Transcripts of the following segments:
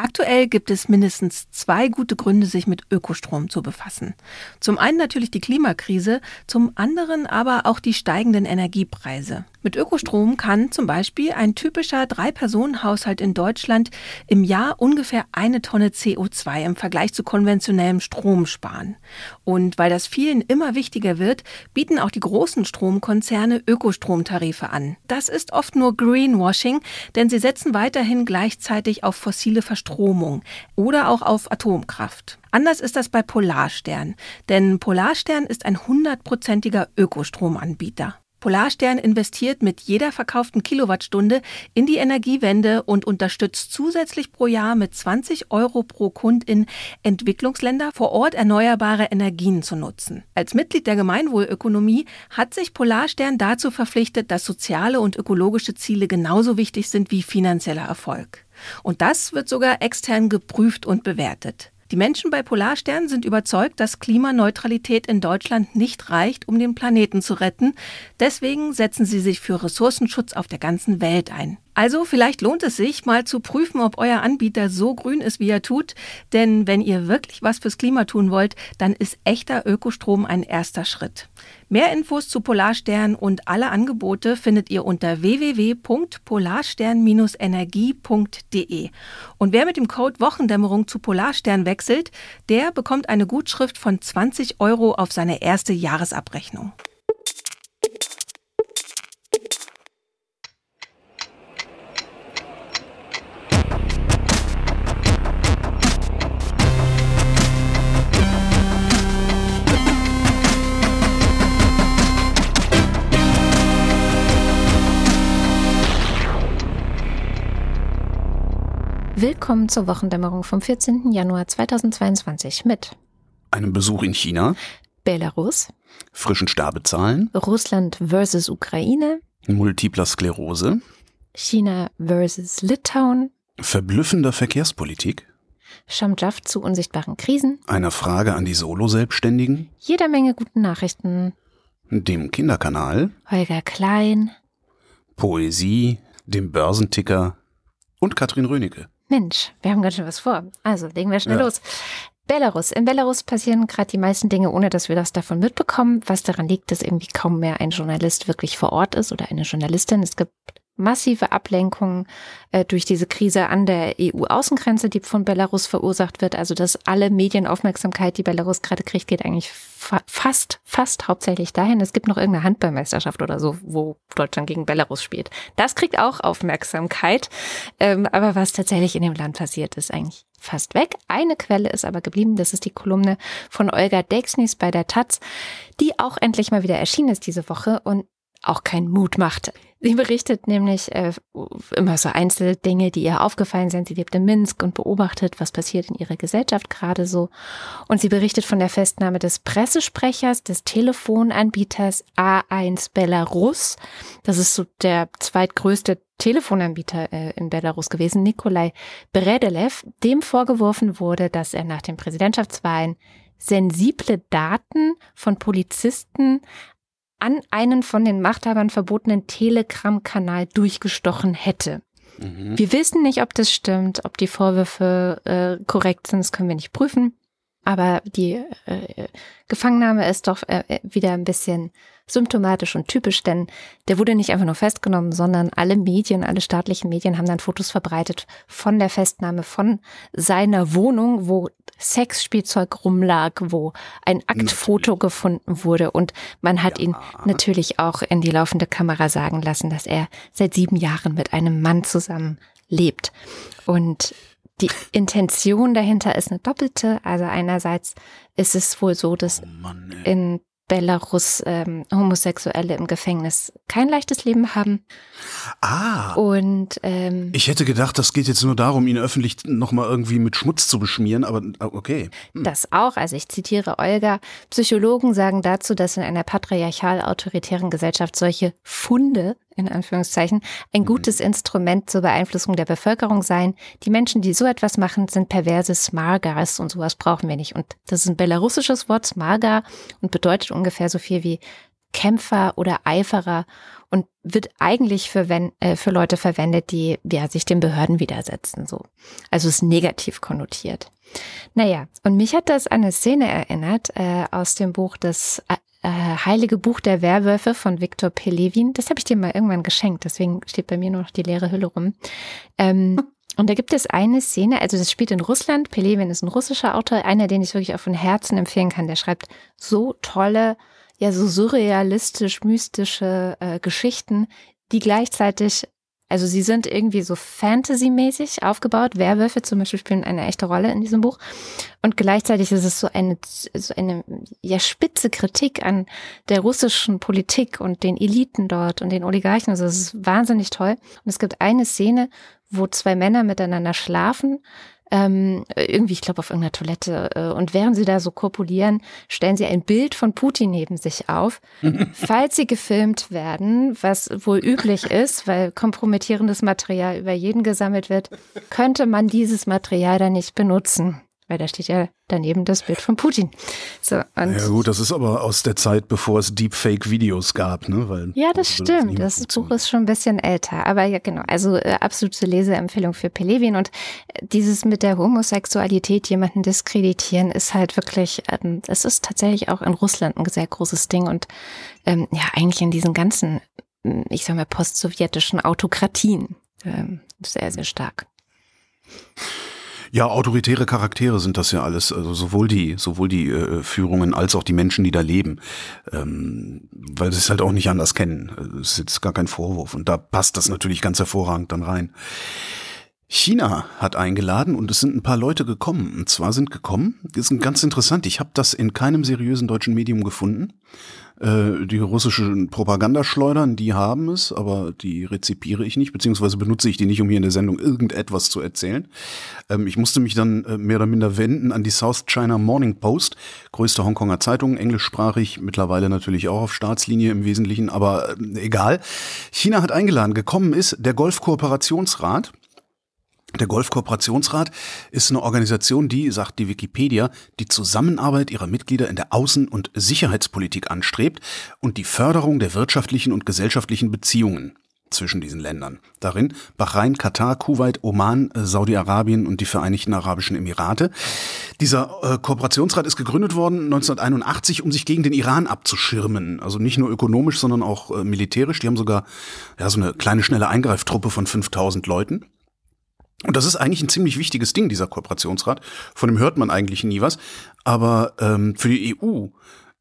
Aktuell gibt es mindestens zwei gute Gründe, sich mit Ökostrom zu befassen. Zum einen natürlich die Klimakrise, zum anderen aber auch die steigenden Energiepreise. Mit Ökostrom kann zum Beispiel ein typischer Drei-Personen-Haushalt in Deutschland im Jahr ungefähr eine Tonne CO2 im Vergleich zu konventionellem Strom sparen. Und weil das vielen immer wichtiger wird, bieten auch die großen Stromkonzerne Ökostromtarife an. Das ist oft nur Greenwashing, denn sie setzen weiterhin gleichzeitig auf fossile Verstromung oder auch auf Atomkraft. Anders ist das bei Polarstern, denn Polarstern ist ein hundertprozentiger Ökostromanbieter. Polarstern investiert mit jeder verkauften Kilowattstunde in die Energiewende und unterstützt zusätzlich pro Jahr mit 20 Euro pro Kundin Entwicklungsländer vor Ort erneuerbare Energien zu nutzen. Als Mitglied der Gemeinwohlökonomie hat sich Polarstern dazu verpflichtet, dass soziale und ökologische Ziele genauso wichtig sind wie finanzieller Erfolg. Und das wird sogar extern geprüft und bewertet. Die Menschen bei Polarstern sind überzeugt, dass Klimaneutralität in Deutschland nicht reicht, um den Planeten zu retten. Deswegen setzen sie sich für Ressourcenschutz auf der ganzen Welt ein. Also vielleicht lohnt es sich, mal zu prüfen, ob euer Anbieter so grün ist, wie er tut. Denn wenn ihr wirklich was fürs Klima tun wollt, dann ist echter Ökostrom ein erster Schritt. Mehr Infos zu Polarstern und alle Angebote findet ihr unter www.polarstern-energie.de. Und wer mit dem Code Wochendämmerung zu Polarstern wechselt, der bekommt eine Gutschrift von 20 Euro auf seine erste Jahresabrechnung. Willkommen zur Wochendämmerung vom 14. Januar 2022 mit einem Besuch in China, Belarus, frischen Sterbezahlen, Russland versus Ukraine, multipler Sklerose, China versus Litauen, verblüffender Verkehrspolitik, Schamjaff zu unsichtbaren Krisen, einer Frage an die Solo-Selbstständigen, jeder Menge guten Nachrichten, dem Kinderkanal, Holger Klein, Poesie, dem Börsenticker. Und Katrin Rönecke. Mensch, wir haben ganz schön was vor. Also legen wir schnell ja. los. Belarus. In Belarus passieren gerade die meisten Dinge, ohne dass wir das davon mitbekommen. Was daran liegt, dass irgendwie kaum mehr ein Journalist wirklich vor Ort ist oder eine Journalistin. Es gibt massive Ablenkungen äh, durch diese Krise an der EU-Außengrenze, die von Belarus verursacht wird. Also dass alle Medienaufmerksamkeit, die Belarus gerade kriegt, geht eigentlich fa fast, fast hauptsächlich dahin. Es gibt noch irgendeine Handballmeisterschaft oder so, wo Deutschland gegen Belarus spielt. Das kriegt auch Aufmerksamkeit. Ähm, aber was tatsächlich in dem Land passiert, ist eigentlich fast weg. Eine Quelle ist aber geblieben. Das ist die Kolumne von Olga Dexnis bei der Taz, die auch endlich mal wieder erschienen ist diese Woche und auch keinen Mut macht. Sie berichtet nämlich äh, immer so einzelne Dinge, die ihr aufgefallen sind. Sie lebt in Minsk und beobachtet, was passiert in ihrer Gesellschaft gerade so. Und sie berichtet von der Festnahme des Pressesprechers, des Telefonanbieters A1 Belarus. Das ist so der zweitgrößte Telefonanbieter äh, in Belarus gewesen, Nikolai Bredelev, dem vorgeworfen wurde, dass er nach den Präsidentschaftswahlen sensible Daten von Polizisten an einen von den Machthabern verbotenen Telegram-Kanal durchgestochen hätte. Mhm. Wir wissen nicht, ob das stimmt, ob die Vorwürfe äh, korrekt sind, das können wir nicht prüfen. Aber die äh, Gefangennahme ist doch äh, äh, wieder ein bisschen symptomatisch und typisch, denn der wurde nicht einfach nur festgenommen, sondern alle Medien, alle staatlichen Medien haben dann Fotos verbreitet von der Festnahme, von seiner Wohnung, wo Sexspielzeug rumlag, wo ein Aktfoto natürlich. gefunden wurde und man hat ja. ihn natürlich auch in die laufende Kamera sagen lassen, dass er seit sieben Jahren mit einem Mann zusammen lebt. Und die Intention dahinter ist eine doppelte. Also einerseits ist es wohl so, dass oh Mann, in Belarus ähm, Homosexuelle im Gefängnis kein leichtes Leben haben. Ah. Und ähm, ich hätte gedacht, das geht jetzt nur darum, ihn öffentlich nochmal irgendwie mit Schmutz zu beschmieren, aber okay. Hm. Das auch. Also ich zitiere Olga. Psychologen sagen dazu, dass in einer patriarchal-autoritären Gesellschaft solche Funde in Anführungszeichen, ein mhm. gutes Instrument zur Beeinflussung der Bevölkerung sein. Die Menschen, die so etwas machen, sind perverse Smargas und sowas brauchen wir nicht. Und das ist ein belarussisches Wort, Smarga, und bedeutet ungefähr so viel wie Kämpfer oder Eiferer und wird eigentlich für, wenn, äh, für Leute verwendet, die ja, sich den Behörden widersetzen. So. Also ist negativ konnotiert. Naja, und mich hat das an eine Szene erinnert äh, aus dem Buch Das äh, Heilige Buch der Werwölfe von Viktor Pelevin. Das habe ich dir mal irgendwann geschenkt, deswegen steht bei mir nur noch die leere Hülle rum. Ähm, und da gibt es eine Szene, also das spielt in Russland. Pelevin ist ein russischer Autor, einer, den ich wirklich auch von Herzen empfehlen kann. Der schreibt so tolle, ja, so surrealistisch, mystische äh, Geschichten, die gleichzeitig also sie sind irgendwie so Fantasy-mäßig aufgebaut. Werwölfe zum Beispiel spielen eine echte Rolle in diesem Buch. Und gleichzeitig ist es so eine, so eine ja, spitze Kritik an der russischen Politik und den Eliten dort und den Oligarchen. Also es ist wahnsinnig toll. Und es gibt eine Szene, wo zwei Männer miteinander schlafen ähm, irgendwie, ich glaube, auf irgendeiner Toilette. Äh, und während sie da so korpulieren, stellen sie ein Bild von Putin neben sich auf. Falls sie gefilmt werden, was wohl üblich ist, weil kompromittierendes Material über jeden gesammelt wird, könnte man dieses Material dann nicht benutzen weil da steht ja daneben das Bild von Putin. So, ja gut, das ist aber aus der Zeit, bevor es Deepfake-Videos gab, ne? Weil ja, das stimmt. Das, das Buch ist schon ein bisschen älter, aber ja genau. Also äh, absolute Leseempfehlung für Pelevin und äh, dieses mit der Homosexualität jemanden diskreditieren ist halt wirklich, ähm, es ist tatsächlich auch in Russland ein sehr großes Ding und ähm, ja eigentlich in diesen ganzen, ich sag mal postsowjetischen Autokratien ähm, sehr sehr stark. Ja, autoritäre Charaktere sind das ja alles, also sowohl die, sowohl die äh, Führungen als auch die Menschen, die da leben, ähm, weil sie es halt auch nicht anders kennen. Das ist jetzt gar kein Vorwurf und da passt das natürlich ganz hervorragend dann rein. China hat eingeladen und es sind ein paar Leute gekommen. Und zwar sind gekommen, das ist ganz interessant, ich habe das in keinem seriösen deutschen Medium gefunden. Äh, die russischen Propagandaschleudern, die haben es, aber die rezipiere ich nicht, beziehungsweise benutze ich die nicht, um hier in der Sendung irgendetwas zu erzählen. Ähm, ich musste mich dann äh, mehr oder minder wenden an die South China Morning Post, größte Hongkonger Zeitung, englischsprachig, mittlerweile natürlich auch auf Staatslinie im Wesentlichen, aber äh, egal. China hat eingeladen, gekommen ist der Golfkooperationsrat. Der Golfkooperationsrat ist eine Organisation, die, sagt die Wikipedia, die Zusammenarbeit ihrer Mitglieder in der Außen- und Sicherheitspolitik anstrebt und die Förderung der wirtschaftlichen und gesellschaftlichen Beziehungen zwischen diesen Ländern. Darin Bahrain, Katar, Kuwait, Oman, Saudi-Arabien und die Vereinigten Arabischen Emirate. Dieser äh, Kooperationsrat ist gegründet worden 1981, um sich gegen den Iran abzuschirmen. Also nicht nur ökonomisch, sondern auch äh, militärisch. Die haben sogar ja, so eine kleine, schnelle Eingreiftruppe von 5000 Leuten. Und das ist eigentlich ein ziemlich wichtiges Ding, dieser Kooperationsrat. Von dem hört man eigentlich nie was. Aber ähm, für die EU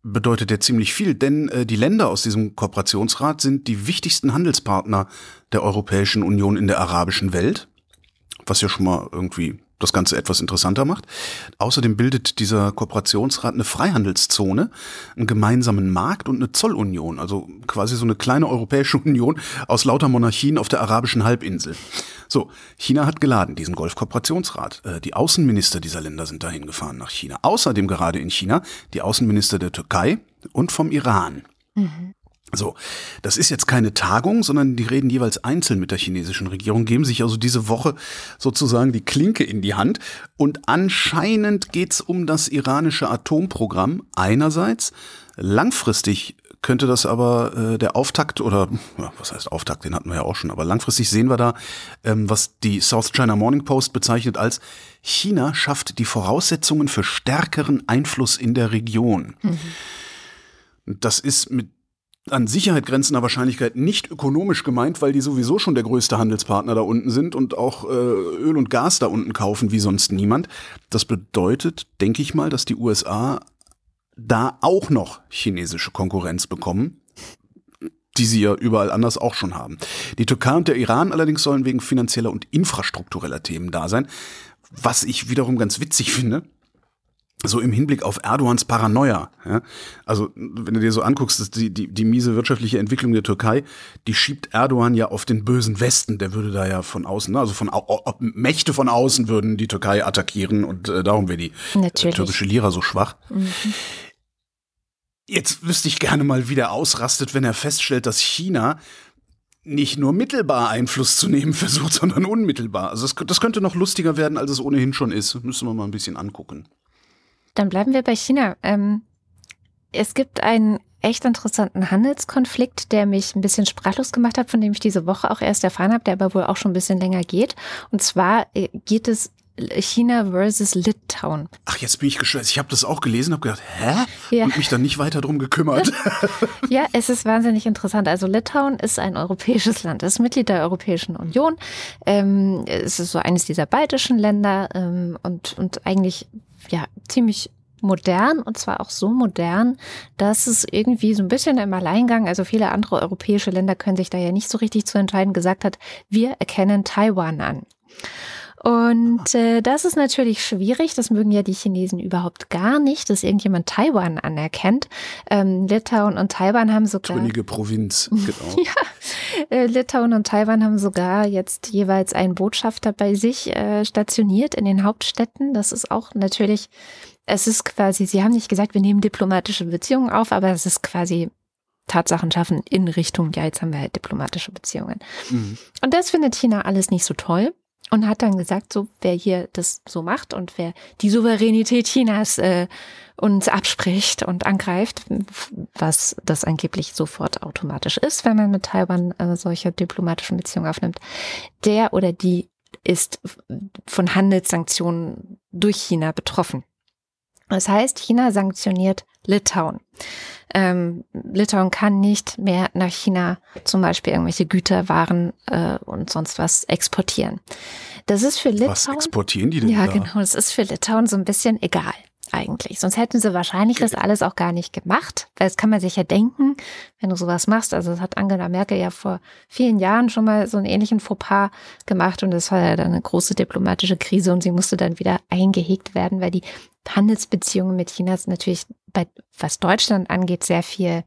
bedeutet der ziemlich viel, denn äh, die Länder aus diesem Kooperationsrat sind die wichtigsten Handelspartner der Europäischen Union in der arabischen Welt, was ja schon mal irgendwie das Ganze etwas interessanter macht. Außerdem bildet dieser Kooperationsrat eine Freihandelszone, einen gemeinsamen Markt und eine Zollunion, also quasi so eine kleine Europäische Union aus lauter Monarchien auf der arabischen Halbinsel. So, China hat geladen, diesen Golfkooperationsrat. Äh, die Außenminister dieser Länder sind dahin gefahren nach China. Außerdem gerade in China die Außenminister der Türkei und vom Iran. Mhm. So, das ist jetzt keine Tagung, sondern die reden jeweils einzeln mit der chinesischen Regierung, geben sich also diese Woche sozusagen die Klinke in die Hand. Und anscheinend geht's um das iranische Atomprogramm einerseits. Langfristig könnte das aber äh, der Auftakt oder ja, was heißt Auftakt, den hatten wir ja auch schon, aber langfristig sehen wir da, ähm, was die South China Morning Post bezeichnet als China schafft die Voraussetzungen für stärkeren Einfluss in der Region. Mhm. Das ist mit an Sicherheit grenzender Wahrscheinlichkeit nicht ökonomisch gemeint, weil die sowieso schon der größte Handelspartner da unten sind und auch äh, Öl und Gas da unten kaufen wie sonst niemand. Das bedeutet, denke ich mal, dass die USA da auch noch chinesische Konkurrenz bekommen, die sie ja überall anders auch schon haben. Die Türkei und der Iran allerdings sollen wegen finanzieller und infrastruktureller Themen da sein, was ich wiederum ganz witzig finde, so im Hinblick auf Erdogans Paranoia. Ja? Also wenn du dir so anguckst, die, die, die miese wirtschaftliche Entwicklung der Türkei, die schiebt Erdogan ja auf den bösen Westen. Der würde da ja von außen, ne? also von Mächte von außen würden die Türkei attackieren und äh, darum wäre die äh, türkische Lira so schwach. Mhm. Jetzt wüsste ich gerne mal, wie der ausrastet, wenn er feststellt, dass China nicht nur mittelbar Einfluss zu nehmen versucht, sondern unmittelbar. Also das, das könnte noch lustiger werden, als es ohnehin schon ist. Müssen wir mal ein bisschen angucken. Dann bleiben wir bei China. Ähm, es gibt ein echt interessanten Handelskonflikt, der mich ein bisschen sprachlos gemacht hat, von dem ich diese Woche auch erst erfahren habe, der aber wohl auch schon ein bisschen länger geht. Und zwar äh, geht es China versus Litauen. Ach, jetzt bin ich gestresst. Ich habe das auch gelesen, habe gedacht, hä? Ja. Und mich dann nicht weiter drum gekümmert. ja, es ist wahnsinnig interessant. Also Litauen ist ein europäisches Land, ist Mitglied der Europäischen Union. Ähm, es ist so eines dieser baltischen Länder ähm, und, und eigentlich ja ziemlich modern und zwar auch so modern, dass es irgendwie so ein bisschen im Alleingang, also viele andere europäische Länder können sich da ja nicht so richtig zu entscheiden, gesagt hat, wir erkennen Taiwan an. Und äh, das ist natürlich schwierig. Das mögen ja die Chinesen überhaupt gar nicht, dass irgendjemand Taiwan anerkennt. Ähm, Litauen und Taiwan haben sogar. Könige Provinz, genau. ja, äh, Litauen und Taiwan haben sogar jetzt jeweils einen Botschafter bei sich äh, stationiert in den Hauptstädten. Das ist auch natürlich, es ist quasi, sie haben nicht gesagt, wir nehmen diplomatische Beziehungen auf, aber es ist quasi Tatsachen schaffen in Richtung, ja, jetzt haben wir halt diplomatische Beziehungen. Mhm. Und das findet China alles nicht so toll und hat dann gesagt, so wer hier das so macht und wer die Souveränität Chinas äh, uns abspricht und angreift, was das angeblich sofort automatisch ist, wenn man mit Taiwan äh, solche diplomatischen Beziehungen aufnimmt, der oder die ist von Handelssanktionen durch China betroffen. Das heißt, China sanktioniert Litauen. Ähm, Litauen kann nicht mehr nach China zum Beispiel irgendwelche Güter, Waren äh, und sonst was exportieren. Das ist für Litauen. Was exportieren die denn? Ja, da? genau. Das ist für Litauen so ein bisschen egal eigentlich. Sonst hätten sie wahrscheinlich das alles auch gar nicht gemacht. Weil das kann man sich ja denken, wenn du sowas machst. Also das hat Angela Merkel ja vor vielen Jahren schon mal so einen ähnlichen Fauxpas gemacht und das war ja dann eine große diplomatische Krise und sie musste dann wieder eingehegt werden, weil die Handelsbeziehungen mit China natürlich bei, was Deutschland angeht, sehr viel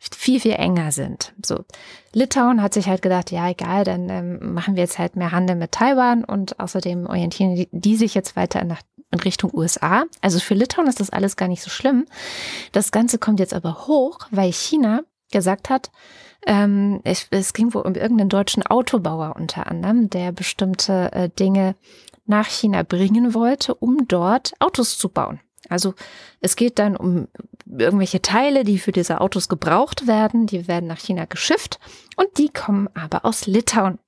viel, viel enger sind. So. Litauen hat sich halt gedacht, ja, egal, dann ähm, machen wir jetzt halt mehr Handel mit Taiwan und außerdem orientieren die, die sich jetzt weiter nach in Richtung USA. Also für Litauen ist das alles gar nicht so schlimm. Das Ganze kommt jetzt aber hoch, weil China gesagt hat, ähm, es, es ging wohl um irgendeinen deutschen Autobauer unter anderem, der bestimmte äh, Dinge nach China bringen wollte, um dort Autos zu bauen. Also es geht dann um irgendwelche Teile, die für diese Autos gebraucht werden, die werden nach China geschifft und die kommen aber aus Litauen.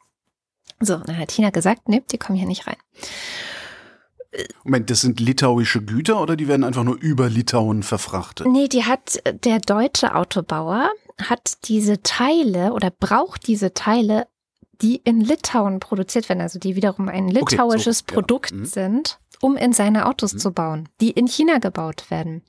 So, dann hat China gesagt, nee, die kommen hier nicht rein. Moment, das sind litauische Güter oder die werden einfach nur über Litauen verfrachtet? Nee, die hat der deutsche Autobauer hat diese Teile oder braucht diese Teile, die in Litauen produziert werden, also die wiederum ein litauisches okay, so, Produkt ja. mhm. sind, um in seine Autos mhm. zu bauen, die in China gebaut werden.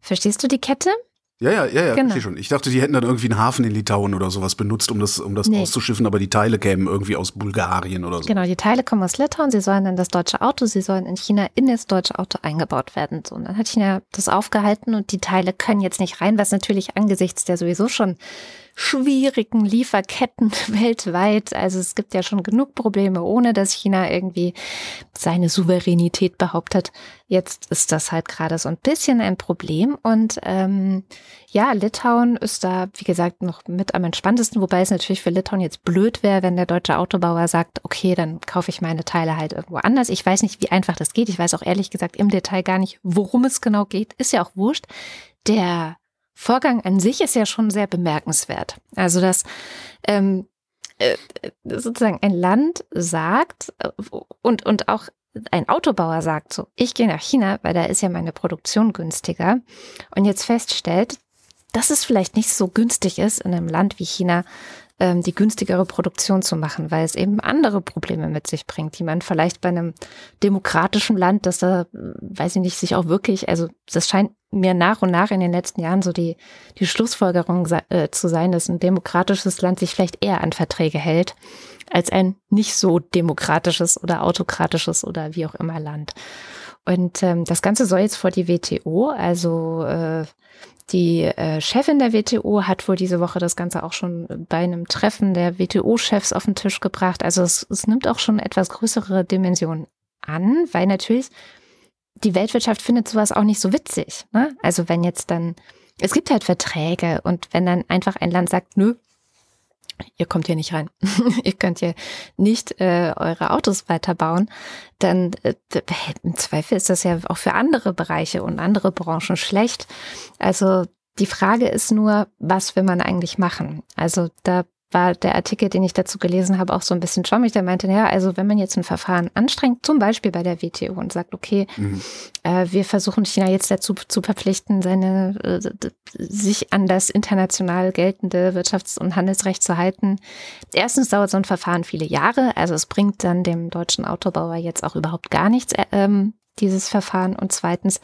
Verstehst du die Kette? Ja, ja, ja, ja, genau. verstehe schon. Ich dachte, die hätten dann irgendwie einen Hafen in Litauen oder sowas benutzt, um das, um das nee. auszuschiffen, aber die Teile kämen irgendwie aus Bulgarien oder so. Genau, die Teile kommen aus Litauen, sie sollen in das deutsche Auto, sie sollen in China in das deutsche Auto eingebaut werden. So, und dann hat China das aufgehalten und die Teile können jetzt nicht rein, was natürlich angesichts der sowieso schon schwierigen Lieferketten weltweit. Also es gibt ja schon genug Probleme, ohne dass China irgendwie seine Souveränität behauptet. Jetzt ist das halt gerade so ein bisschen ein Problem. Und ähm, ja, Litauen ist da, wie gesagt, noch mit am entspanntesten, wobei es natürlich für Litauen jetzt blöd wäre, wenn der deutsche Autobauer sagt, okay, dann kaufe ich meine Teile halt irgendwo anders. Ich weiß nicht, wie einfach das geht. Ich weiß auch ehrlich gesagt im Detail gar nicht, worum es genau geht. Ist ja auch wurscht. Der Vorgang an sich ist ja schon sehr bemerkenswert. Also, dass ähm, äh, sozusagen ein Land sagt äh, und, und auch ein Autobauer sagt so, ich gehe nach China, weil da ist ja meine Produktion günstiger und jetzt feststellt, dass es vielleicht nicht so günstig ist, in einem Land wie China ähm, die günstigere Produktion zu machen, weil es eben andere Probleme mit sich bringt, die man vielleicht bei einem demokratischen Land, das da, weiß ich nicht, sich auch wirklich, also das scheint mir nach und nach in den letzten Jahren so die, die Schlussfolgerung äh, zu sein, dass ein demokratisches Land sich vielleicht eher an Verträge hält als ein nicht so demokratisches oder autokratisches oder wie auch immer Land. Und ähm, das Ganze soll jetzt vor die WTO, also äh, die äh, Chefin der WTO hat wohl diese Woche das Ganze auch schon bei einem Treffen der WTO-Chefs auf den Tisch gebracht. Also es, es nimmt auch schon etwas größere Dimensionen an, weil natürlich die Weltwirtschaft findet sowas auch nicht so witzig. Ne? Also wenn jetzt dann, es gibt halt Verträge und wenn dann einfach ein Land sagt, nö, ihr kommt hier nicht rein, ihr könnt hier nicht äh, eure Autos weiterbauen, dann äh, im Zweifel ist das ja auch für andere Bereiche und andere Branchen schlecht. Also Die Frage ist nur, was will man eigentlich machen? Also da war der Artikel, den ich dazu gelesen habe, auch so ein bisschen schwammig. Der meinte, ja, also wenn man jetzt ein Verfahren anstrengt, zum Beispiel bei der WTO und sagt, okay, mhm. äh, wir versuchen China jetzt dazu zu verpflichten, seine äh, sich an das international geltende Wirtschafts- und Handelsrecht zu halten. Erstens dauert so ein Verfahren viele Jahre, also es bringt dann dem deutschen Autobauer jetzt auch überhaupt gar nichts, äh, ähm, dieses Verfahren. Und zweitens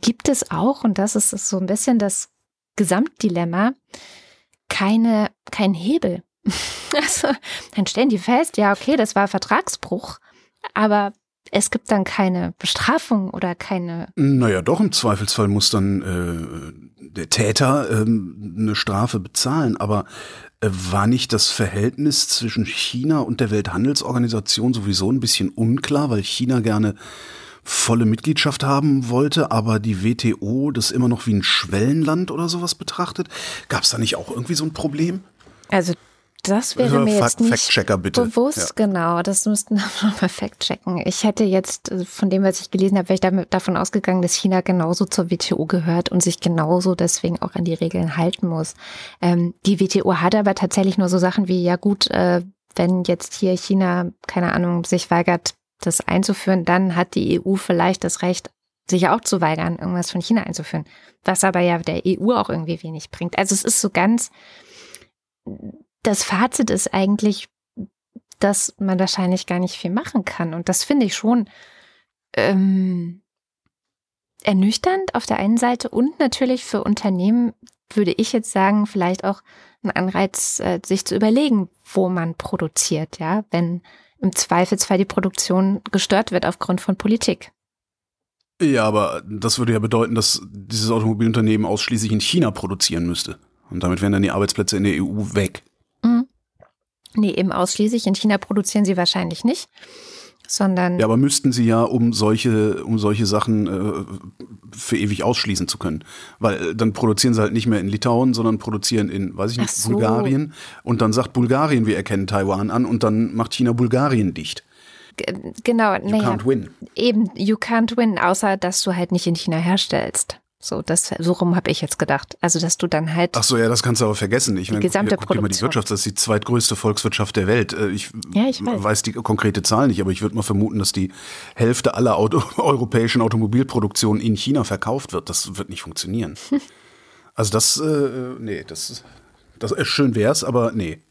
gibt es auch, und das ist so ein bisschen das Gesamtdilemma, keine, kein Hebel. Also, dann stellen die fest, ja, okay, das war Vertragsbruch, aber es gibt dann keine Bestrafung oder keine. Naja, doch, im Zweifelsfall muss dann äh, der Täter ähm, eine Strafe bezahlen, aber äh, war nicht das Verhältnis zwischen China und der Welthandelsorganisation sowieso ein bisschen unklar, weil China gerne volle Mitgliedschaft haben wollte, aber die WTO das immer noch wie ein Schwellenland oder sowas betrachtet. Gab es da nicht auch irgendwie so ein Problem? Also das wäre mir jetzt nicht bitte. bewusst, ja. genau. Das müssten wir nochmal fact-checken. Ich hätte jetzt äh, von dem, was ich gelesen habe, wäre ich davon ausgegangen, dass China genauso zur WTO gehört und sich genauso deswegen auch an die Regeln halten muss. Ähm, die WTO hat aber tatsächlich nur so Sachen wie, ja gut, äh, wenn jetzt hier China, keine Ahnung, sich weigert, das einzuführen, dann hat die EU vielleicht das Recht, sich auch zu weigern, irgendwas von China einzuführen. Was aber ja der EU auch irgendwie wenig bringt. Also es ist so ganz, das Fazit ist eigentlich, dass man wahrscheinlich gar nicht viel machen kann. Und das finde ich schon ähm, ernüchternd auf der einen Seite und natürlich für Unternehmen würde ich jetzt sagen, vielleicht auch ein Anreiz, äh, sich zu überlegen, wo man produziert, ja, wenn im Zweifelsfall die Produktion gestört wird aufgrund von Politik. Ja, aber das würde ja bedeuten, dass dieses Automobilunternehmen ausschließlich in China produzieren müsste. Und damit wären dann die Arbeitsplätze in der EU weg. Mhm. Nee, eben ausschließlich. In China produzieren sie wahrscheinlich nicht sondern. Ja, aber müssten sie ja, um solche, um solche Sachen äh, für ewig ausschließen zu können. Weil äh, dann produzieren sie halt nicht mehr in Litauen, sondern produzieren in, weiß ich nicht, so. Bulgarien. Und dann sagt Bulgarien, wir erkennen Taiwan an und dann macht China Bulgarien dicht. G genau, you naja, can't win. Eben, you can't win, außer dass du halt nicht in China herstellst. So, das, so rum habe ich jetzt gedacht. Also, dass du dann halt. Ach so, ja, das kannst du aber vergessen. Ich meine, gesamte guck, guck dir mal die Wirtschaft, das ist die zweitgrößte Volkswirtschaft der Welt. Äh, ich, ja, ich weiß. weiß die konkrete Zahl nicht, aber ich würde mal vermuten, dass die Hälfte aller Auto, europäischen Automobilproduktion in China verkauft wird. Das wird nicht funktionieren. also das, äh, nee, das, das äh, schön wär's, aber nee.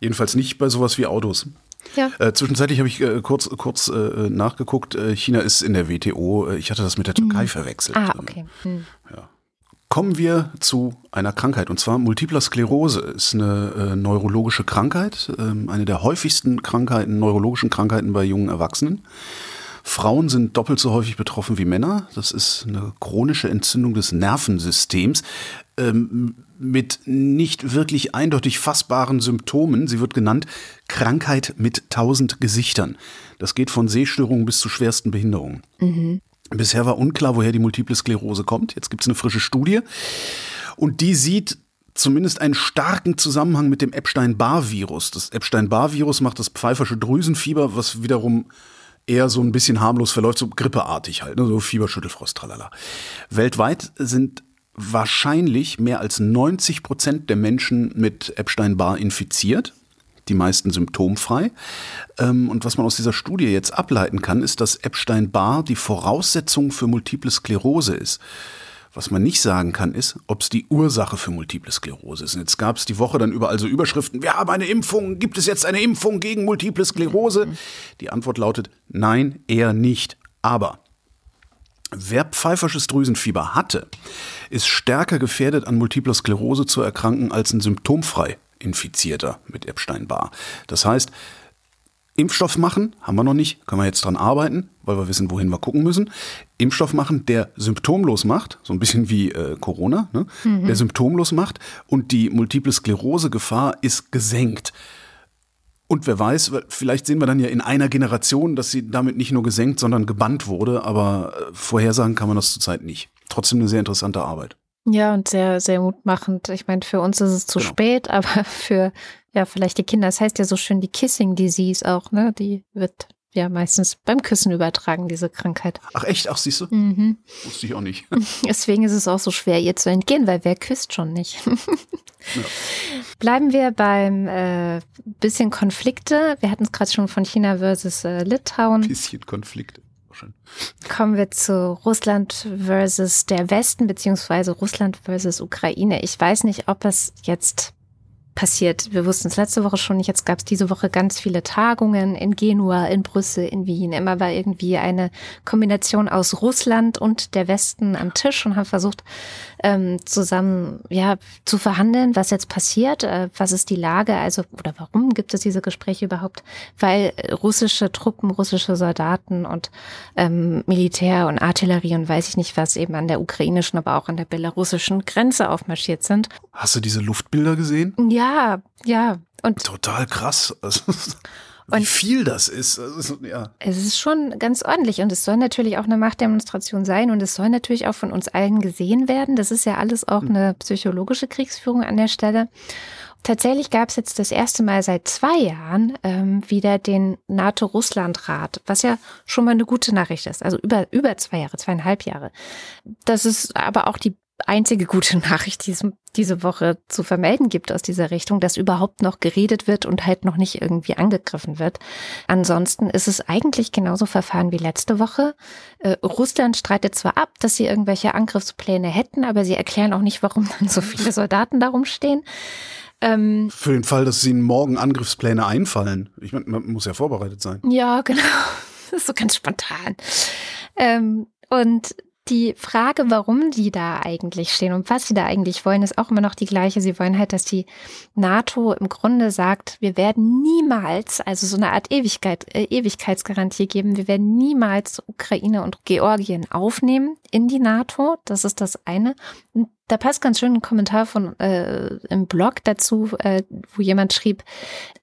Jedenfalls nicht bei sowas wie Autos. Ja. Äh, zwischenzeitlich habe ich äh, kurz, kurz äh, nachgeguckt. Äh, China ist in der WTO. Äh, ich hatte das mit der Türkei mhm. verwechselt. Ah, okay. Mhm. Ja. Kommen wir zu einer Krankheit und zwar Multipler Sklerose ist eine äh, neurologische Krankheit, ähm, eine der häufigsten Krankheiten, neurologischen Krankheiten bei jungen Erwachsenen. Frauen sind doppelt so häufig betroffen wie Männer. Das ist eine chronische Entzündung des Nervensystems ähm, mit nicht wirklich eindeutig fassbaren Symptomen. Sie wird genannt Krankheit mit tausend Gesichtern. Das geht von Sehstörungen bis zu schwersten Behinderungen. Mhm. Bisher war unklar, woher die Multiple Sklerose kommt. Jetzt gibt es eine frische Studie und die sieht zumindest einen starken Zusammenhang mit dem Epstein-Barr-Virus. Das Epstein-Barr-Virus macht das pfeifersche Drüsenfieber, was wiederum eher so ein bisschen harmlos verläuft, so grippeartig halt, ne? so Fieberschüttelfrost, tralala. Weltweit sind wahrscheinlich mehr als 90 Prozent der Menschen mit Epstein-Barr infiziert, die meisten symptomfrei. Ähm, und was man aus dieser Studie jetzt ableiten kann, ist, dass Epstein-Barr die Voraussetzung für multiple Sklerose ist. Was man nicht sagen kann, ist, ob es die Ursache für Multiple Sklerose ist. Und jetzt gab es die Woche dann überall so Überschriften, wir haben eine Impfung, gibt es jetzt eine Impfung gegen Multiple Sklerose? Die Antwort lautet, nein, eher nicht. Aber wer pfeifersches Drüsenfieber hatte, ist stärker gefährdet, an Multipler Sklerose zu erkranken, als ein symptomfrei Infizierter mit Epstein-Barr. Das heißt, Impfstoff machen, haben wir noch nicht, können wir jetzt dran arbeiten, weil wir wissen, wohin wir gucken müssen. Impfstoff machen, der symptomlos macht, so ein bisschen wie äh, Corona, ne? mhm. der symptomlos macht und die multiple Sklerose-Gefahr ist gesenkt. Und wer weiß, vielleicht sehen wir dann ja in einer Generation, dass sie damit nicht nur gesenkt, sondern gebannt wurde, aber äh, vorhersagen kann man das zurzeit nicht. Trotzdem eine sehr interessante Arbeit. Ja, und sehr, sehr mutmachend. Ich meine, für uns ist es zu genau. spät, aber für ja, vielleicht die Kinder. Das heißt ja so schön die Kissing Disease auch, ne? Die wird ja meistens beim Küssen übertragen, diese Krankheit. Ach echt? Ach, siehst du? Mhm. Wusste ich auch nicht. Deswegen ist es auch so schwer, ihr zu entgehen, weil wer küsst schon nicht? Ja. Bleiben wir beim äh, bisschen Konflikte. Wir hatten es gerade schon von China versus äh, Litauen. Bisschen Konflikte. Schön. Kommen wir zu Russland versus der Westen, beziehungsweise Russland versus Ukraine. Ich weiß nicht, ob es jetzt passiert. Wir wussten es letzte Woche schon nicht. Jetzt gab es diese Woche ganz viele Tagungen in Genua, in Brüssel, in Wien. Immer war irgendwie eine Kombination aus Russland und der Westen am Tisch und haben versucht, ähm, zusammen ja zu verhandeln, was jetzt passiert, äh, was ist die Lage, also oder warum gibt es diese Gespräche überhaupt? Weil russische Truppen, russische Soldaten und ähm, Militär und Artillerie und weiß ich nicht was eben an der ukrainischen, aber auch an der belarussischen Grenze aufmarschiert sind. Hast du diese Luftbilder gesehen? Ja, ja. Und Total krass. Also, wie Und- viel das ist. Also, ja. Es ist schon ganz ordentlich und es soll natürlich auch eine Machtdemonstration sein und es soll natürlich auch von uns allen gesehen werden. Das ist ja alles auch eine psychologische Kriegsführung an der Stelle. Tatsächlich gab es jetzt das erste Mal seit zwei Jahren ähm, wieder den NATO-Russland-Rat, was ja schon mal eine gute Nachricht ist. Also über, über zwei Jahre, zweieinhalb Jahre. Das ist aber auch die einzige gute Nachricht, die es diese Woche zu vermelden gibt aus dieser Richtung, dass überhaupt noch geredet wird und halt noch nicht irgendwie angegriffen wird. Ansonsten ist es eigentlich genauso verfahren wie letzte Woche. Äh, Russland streitet zwar ab, dass sie irgendwelche Angriffspläne hätten, aber sie erklären auch nicht, warum dann so viele Soldaten darum stehen. Ähm, Für den Fall, dass ihnen morgen Angriffspläne einfallen. Ich meine, man muss ja vorbereitet sein. Ja, genau. Das ist so ganz spontan. Ähm, und die Frage, warum die da eigentlich stehen und was sie da eigentlich wollen, ist auch immer noch die gleiche. Sie wollen halt, dass die NATO im Grunde sagt, wir werden niemals, also so eine Art Ewigkeit, äh, Ewigkeitsgarantie geben, wir werden niemals Ukraine und Georgien aufnehmen in die NATO. Das ist das eine. Und da passt ganz schön ein Kommentar von äh, im Blog dazu, äh, wo jemand schrieb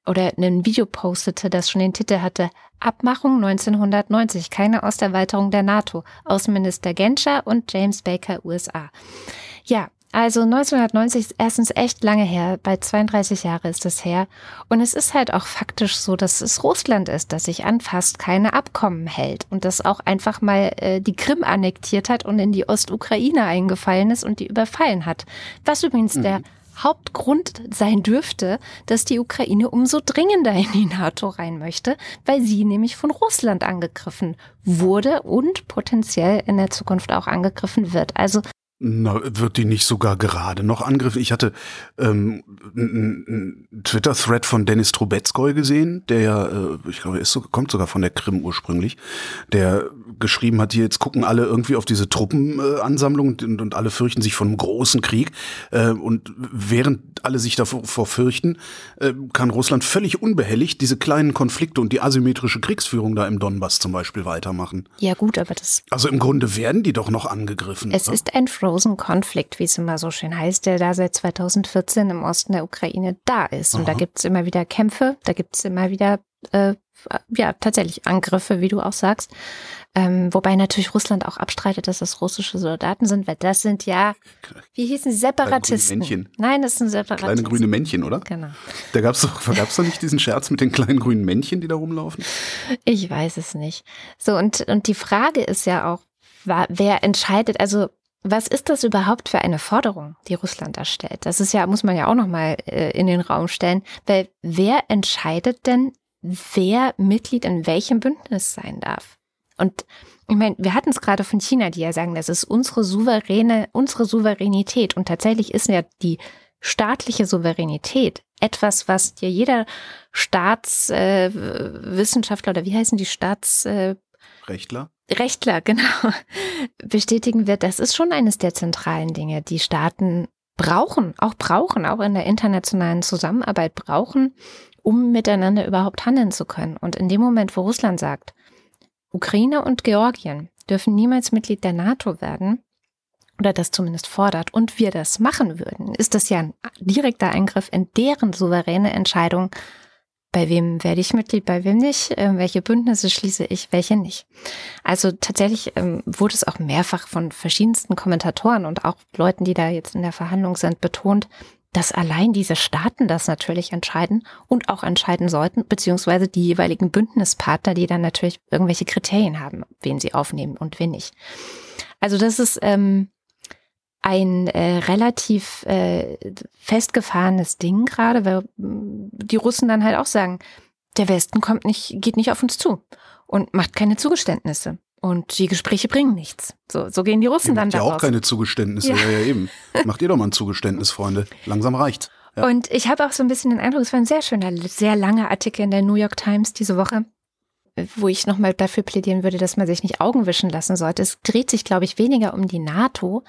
oder ein Video postete, das schon den Titel hatte Abmachung 1990, keine Osterweiterung der NATO. Außenminister Genscher und James Baker, USA. Ja, also 1990 ist erstens echt lange her, bald 32 Jahre ist es her. Und es ist halt auch faktisch so, dass es Russland ist, das sich an fast keine Abkommen hält und das auch einfach mal äh, die Krim annektiert hat und in die Ostukraine eingefallen ist und die überfallen hat. Was übrigens der Hauptgrund sein dürfte, dass die Ukraine umso dringender in die NATO rein möchte, weil sie nämlich von Russland angegriffen wurde und potenziell in der Zukunft auch angegriffen wird. Also Na, wird die nicht sogar gerade noch angegriffen? Ich hatte ähm, einen Twitter-Thread von Dennis Trubetskoy gesehen, der ja, äh, ich glaube, er ist so, kommt sogar von der Krim ursprünglich, der geschrieben hat, hier jetzt gucken alle irgendwie auf diese Truppenansammlung und, und alle fürchten sich von einem großen Krieg. Äh, und während alle sich davor vor fürchten, äh, kann Russland völlig unbehelligt diese kleinen Konflikte und die asymmetrische Kriegsführung da im Donbass zum Beispiel weitermachen. ja gut, aber das Also im Grunde werden die doch noch angegriffen. Es oder? ist ein Frozen Conflict, wie es immer so schön heißt, der da seit 2014 im Osten der Ukraine da ist. Und da Aha. gibt es immer wieder Kämpfe, da gibt es immer wieder, äh, ja, tatsächlich Angriffe, wie du auch sagst. Ähm, wobei natürlich Russland auch abstreitet, dass das russische Soldaten sind, weil das sind ja, wie hießen sie, Separatisten. Männchen. Nein, das sind Separatisten. Kleine grüne Männchen, oder? Genau. Da gab's doch, gab's doch nicht diesen Scherz mit den kleinen grünen Männchen, die da rumlaufen? Ich weiß es nicht. So, und, und die Frage ist ja auch, wer entscheidet, also was ist das überhaupt für eine Forderung, die Russland da stellt? Das ist ja, muss man ja auch nochmal äh, in den Raum stellen, weil wer entscheidet denn, wer Mitglied in welchem Bündnis sein darf? Und ich meine, wir hatten es gerade von China, die ja sagen, das ist unsere souveräne, unsere Souveränität. Und tatsächlich ist ja die staatliche Souveränität etwas, was dir jeder Staatswissenschaftler äh, oder wie heißen die Staats äh, Rechtler? Rechtler, genau, bestätigen wird, das ist schon eines der zentralen Dinge, die Staaten brauchen, auch brauchen, auch in der internationalen Zusammenarbeit brauchen, um miteinander überhaupt handeln zu können. Und in dem Moment, wo Russland sagt, Ukraine und Georgien dürfen niemals Mitglied der NATO werden, oder das zumindest fordert, und wir das machen würden, ist das ja ein direkter Eingriff in deren souveräne Entscheidung, bei wem werde ich Mitglied, bei wem nicht, äh, welche Bündnisse schließe ich, welche nicht. Also tatsächlich ähm, wurde es auch mehrfach von verschiedensten Kommentatoren und auch Leuten, die da jetzt in der Verhandlung sind, betont, dass allein diese Staaten das natürlich entscheiden und auch entscheiden sollten, beziehungsweise die jeweiligen Bündnispartner, die dann natürlich irgendwelche Kriterien haben, wen sie aufnehmen und wen nicht. Also das ist ähm, ein äh, relativ äh, festgefahrenes Ding gerade, weil die Russen dann halt auch sagen, der Westen kommt nicht, geht nicht auf uns zu und macht keine Zugeständnisse. Und die Gespräche bringen nichts. So, so gehen die Russen dann daraus. Ja auch keine Zugeständnisse, ja. ja, ja eben. Macht ihr doch mal ein Zugeständnis, Freunde. Langsam reicht. Ja. Und ich habe auch so ein bisschen den Eindruck, es war ein sehr schöner, sehr langer Artikel in der New York Times diese Woche, wo ich nochmal dafür plädieren würde, dass man sich nicht Augen wischen lassen sollte. Es dreht sich, glaube ich, weniger um die NATO,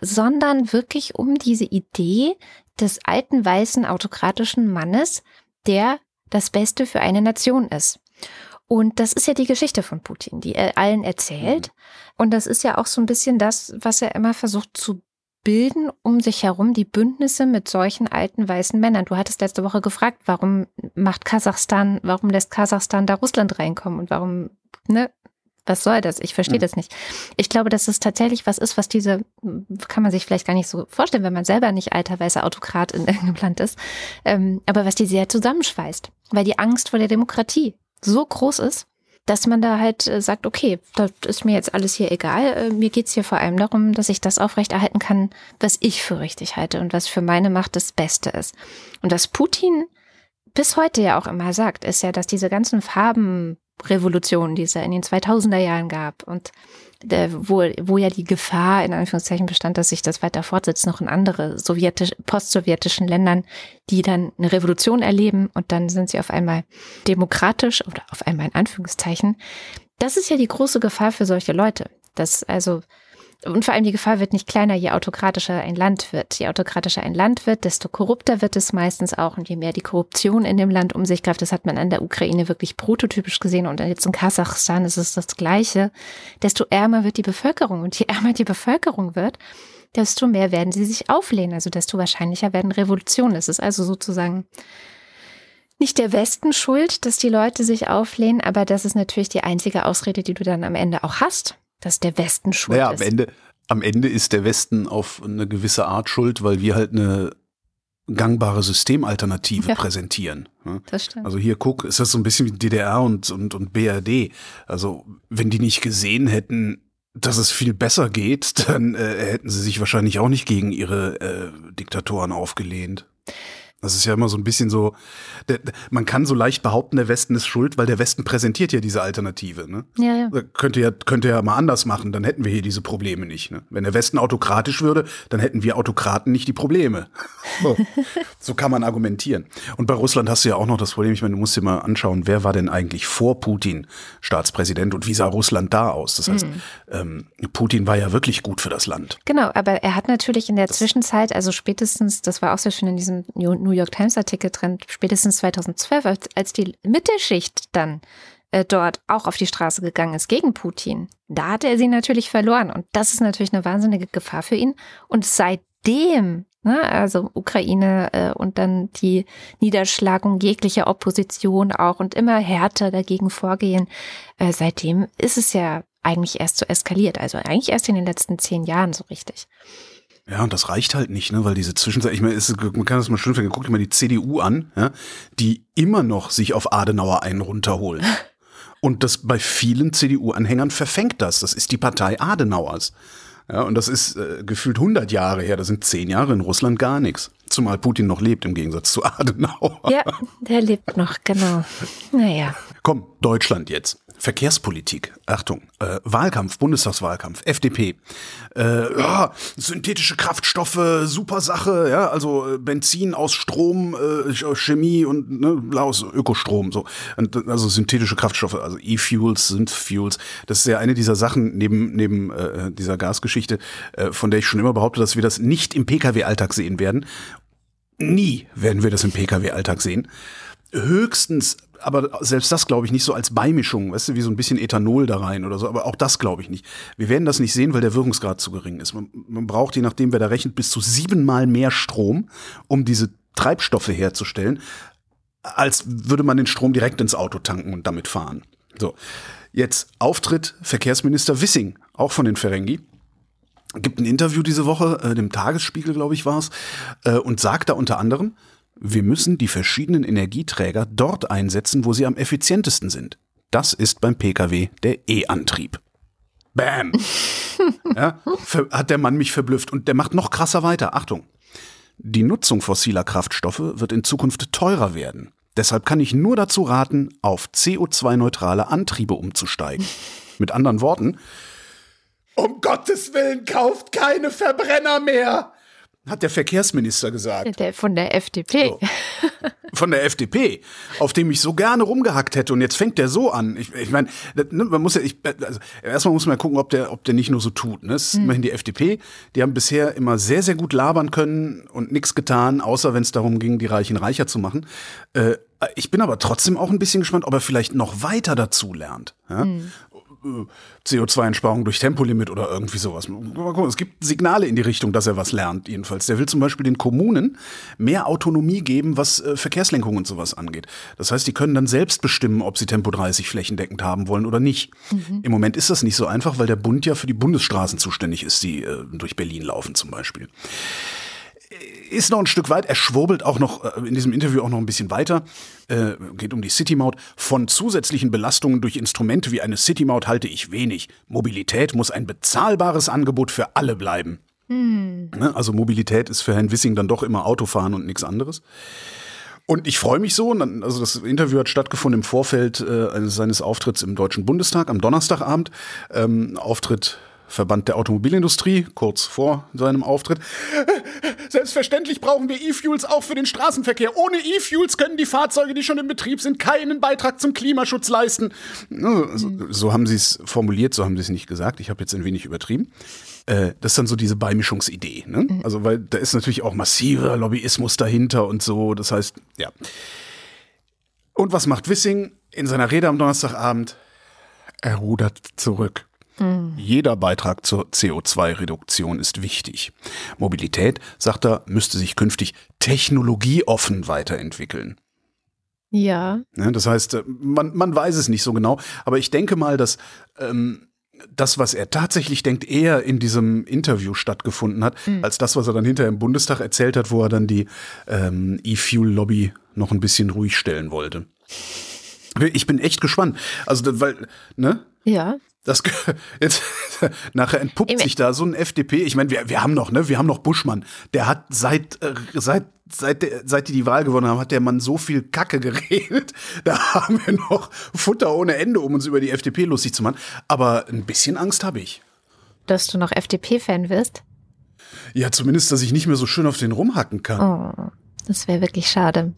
sondern wirklich um diese Idee des alten, weißen, autokratischen Mannes, der das Beste für eine Nation ist. Und das ist ja die Geschichte von Putin, die er allen erzählt. Mhm. Und das ist ja auch so ein bisschen das, was er immer versucht zu bilden um sich herum die Bündnisse mit solchen alten weißen Männern. Du hattest letzte Woche gefragt, warum macht Kasachstan, warum lässt Kasachstan da Russland reinkommen und warum, ne? Was soll das? Ich verstehe ja. das nicht. Ich glaube, dass es tatsächlich was ist, was diese, kann man sich vielleicht gar nicht so vorstellen, wenn man selber nicht alter weißer Autokrat in irgendeinem Land ist, ähm, aber was die sehr zusammenschweißt. Weil die Angst vor der Demokratie so groß ist, dass man da halt äh, sagt, okay, das ist mir jetzt alles hier egal. Äh, mir geht's hier vor allem darum, dass ich das aufrechterhalten kann, was ich für richtig halte und was für meine Macht das Beste ist. Und was Putin bis heute ja auch immer sagt, ist ja, dass diese ganzen Farbenrevolutionen, die es ja in den 2000er Jahren gab und wo, wo ja die Gefahr in Anführungszeichen bestand, dass sich das weiter fortsetzt, noch in andere sowjetisch, postsowjetischen Ländern, die dann eine Revolution erleben und dann sind sie auf einmal demokratisch oder auf einmal in Anführungszeichen. Das ist ja die große Gefahr für solche Leute. Dass also und vor allem die Gefahr wird nicht kleiner, je autokratischer ein Land wird. Je autokratischer ein Land wird, desto korrupter wird es meistens auch. Und je mehr die Korruption in dem Land um sich greift, das hat man an der Ukraine wirklich prototypisch gesehen. Und jetzt in Kasachstan ist es das Gleiche. Desto ärmer wird die Bevölkerung. Und je ärmer die Bevölkerung wird, desto mehr werden sie sich auflehnen. Also desto wahrscheinlicher werden Revolutionen. Es ist also sozusagen nicht der Westen schuld, dass die Leute sich auflehnen, aber das ist natürlich die einzige Ausrede, die du dann am Ende auch hast dass der Westen schuld naja, ist. Am Ende, am Ende ist der Westen auf eine gewisse Art schuld, weil wir halt eine gangbare Systemalternative ja, präsentieren. Ne? Das stimmt. Also hier guck, ist das so ein bisschen wie DDR und, und, und BRD. Also wenn die nicht gesehen hätten, dass es viel besser geht, dann äh, hätten sie sich wahrscheinlich auch nicht gegen ihre äh, Diktatoren aufgelehnt. Das ist ja immer so ein bisschen so, der, man kann so leicht behaupten, der Westen ist schuld, weil der Westen präsentiert ja diese Alternative. Ne? Ja, ja. Könnte ja könnte ja mal anders machen, dann hätten wir hier diese Probleme nicht. Ne? Wenn der Westen autokratisch würde, dann hätten wir Autokraten nicht die Probleme. So, so kann man argumentieren. Und bei Russland hast du ja auch noch das Problem, ich meine, du musst dir mal anschauen, wer war denn eigentlich vor Putin Staatspräsident und wie sah Russland da aus? Das heißt, mhm. ähm, Putin war ja wirklich gut für das Land. Genau, aber er hat natürlich in der das Zwischenzeit, also spätestens, das war auch sehr schön in diesem New York Times Artikel drin, spätestens 2012, als, als die Mittelschicht dann äh, dort auch auf die Straße gegangen ist gegen Putin, da hat er sie natürlich verloren. Und das ist natürlich eine wahnsinnige Gefahr für ihn. Und seitdem, ne, also Ukraine äh, und dann die Niederschlagung jeglicher Opposition auch und immer härter dagegen vorgehen, äh, seitdem ist es ja eigentlich erst so eskaliert. Also eigentlich erst in den letzten zehn Jahren so richtig. Ja, und das reicht halt nicht, ne, weil diese Zwischenzeit, ich meine, ist, man kann das mal schön finden, guck dir mal die CDU an, ja, die immer noch sich auf Adenauer einen runterholen. Und das bei vielen CDU-Anhängern verfängt das. Das ist die Partei Adenauers. Ja, und das ist äh, gefühlt 100 Jahre her. Da sind zehn Jahre in Russland gar nichts. Zumal Putin noch lebt im Gegensatz zu Adenauer. Ja, der lebt noch, genau. Naja. Komm, Deutschland jetzt. Verkehrspolitik, Achtung, äh, Wahlkampf, Bundestagswahlkampf, FDP, äh, ja, synthetische Kraftstoffe, super Sache, ja, also äh, Benzin aus Strom, äh, Chemie und ne, aus Ökostrom, so, und, also synthetische Kraftstoffe, also E-Fuels, sind Fuels, das ist ja eine dieser Sachen neben neben äh, dieser Gasgeschichte, äh, von der ich schon immer behaupte, dass wir das nicht im Pkw-Alltag sehen werden. Nie werden wir das im Pkw-Alltag sehen. Höchstens aber selbst das glaube ich nicht so als Beimischung, weißt du, wie so ein bisschen Ethanol da rein oder so, aber auch das glaube ich nicht. Wir werden das nicht sehen, weil der Wirkungsgrad zu gering ist. Man, man braucht, je nachdem, wer da rechnet, bis zu siebenmal mehr Strom, um diese Treibstoffe herzustellen, als würde man den Strom direkt ins Auto tanken und damit fahren. So. Jetzt Auftritt Verkehrsminister Wissing, auch von den Ferengi gibt ein Interview diese Woche, äh, dem Tagesspiegel, glaube ich, war es, äh, und sagt da unter anderem, wir müssen die verschiedenen Energieträger dort einsetzen, wo sie am effizientesten sind. Das ist beim Pkw der E-Antrieb. Bam! ja, hat der Mann mich verblüfft. Und der macht noch krasser weiter. Achtung. Die Nutzung fossiler Kraftstoffe wird in Zukunft teurer werden. Deshalb kann ich nur dazu raten, auf CO2-neutrale Antriebe umzusteigen. Mit anderen Worten, um Gottes Willen kauft keine Verbrenner mehr! Hat der Verkehrsminister gesagt. Der von der FDP. So. Von der FDP, auf dem ich so gerne rumgehackt hätte. Und jetzt fängt der so an. Ich, ich meine, ne, man muss ja, ich, also erstmal muss man gucken, ob der, ob der nicht nur so tut. Ne? Das ist hm. immerhin die FDP. Die haben bisher immer sehr, sehr gut labern können und nichts getan, außer wenn es darum ging, die Reichen reicher zu machen. Äh, ich bin aber trotzdem auch ein bisschen gespannt, ob er vielleicht noch weiter dazu lernt. Ja? Hm. CO2-Einsparung durch Tempolimit oder irgendwie sowas. Es gibt Signale in die Richtung, dass er was lernt, jedenfalls. Der will zum Beispiel den Kommunen mehr Autonomie geben, was äh, Verkehrslenkung und sowas angeht. Das heißt, die können dann selbst bestimmen, ob sie Tempo 30 flächendeckend haben wollen oder nicht. Mhm. Im Moment ist das nicht so einfach, weil der Bund ja für die Bundesstraßen zuständig ist, die äh, durch Berlin laufen zum Beispiel ist noch ein Stück weit. Er schwurbelt auch noch äh, in diesem Interview auch noch ein bisschen weiter. Äh, geht um die City-Maut. Von zusätzlichen Belastungen durch Instrumente wie eine City-Maut halte ich wenig. Mobilität muss ein bezahlbares Angebot für alle bleiben. Hm. Ne, also Mobilität ist für Herrn Wissing dann doch immer Autofahren und nichts anderes. Und ich freue mich so. Also das Interview hat stattgefunden im Vorfeld äh, seines Auftritts im Deutschen Bundestag am Donnerstagabend. Ähm, Auftritt Verband der Automobilindustrie, kurz vor seinem Auftritt. Selbstverständlich brauchen wir E-Fuels auch für den Straßenverkehr. Ohne E-Fuels können die Fahrzeuge, die schon in Betrieb sind, keinen Beitrag zum Klimaschutz leisten. So, so haben sie es formuliert, so haben sie es nicht gesagt. Ich habe jetzt ein wenig übertrieben. Äh, das ist dann so diese Beimischungsidee. Ne? Mhm. Also, weil da ist natürlich auch massiver Lobbyismus dahinter und so. Das heißt, ja. Und was macht Wissing in seiner Rede am Donnerstagabend? Er rudert zurück. Mhm. Jeder Beitrag zur CO2-Reduktion ist wichtig. Mobilität, sagt er, müsste sich künftig technologieoffen weiterentwickeln. Ja. ja das heißt, äh, man, man weiß es nicht so genau, aber ich denke mal, dass ähm, das, was er tatsächlich denkt, eher in diesem Interview stattgefunden hat, mhm. als das, was er dann hinterher im Bundestag erzählt hat, wo er dann die ähm, E-Fuel-Lobby noch ein bisschen ruhig stellen wollte. Ich bin echt gespannt. Also, weil, ne? Ja. Das jetzt nachher entpuppt sich da so ein FDP. Ich meine, wir, wir haben noch, ne, wir haben noch Buschmann. Der hat seit äh, seit seit seit die die Wahl gewonnen haben, hat der Mann so viel Kacke geredet. Da haben wir noch Futter ohne Ende, um uns über die FDP lustig zu machen. Aber ein bisschen Angst habe ich. Dass du noch FDP-Fan wirst? Ja, zumindest, dass ich nicht mehr so schön auf den rumhacken kann. Oh, das wäre wirklich schade.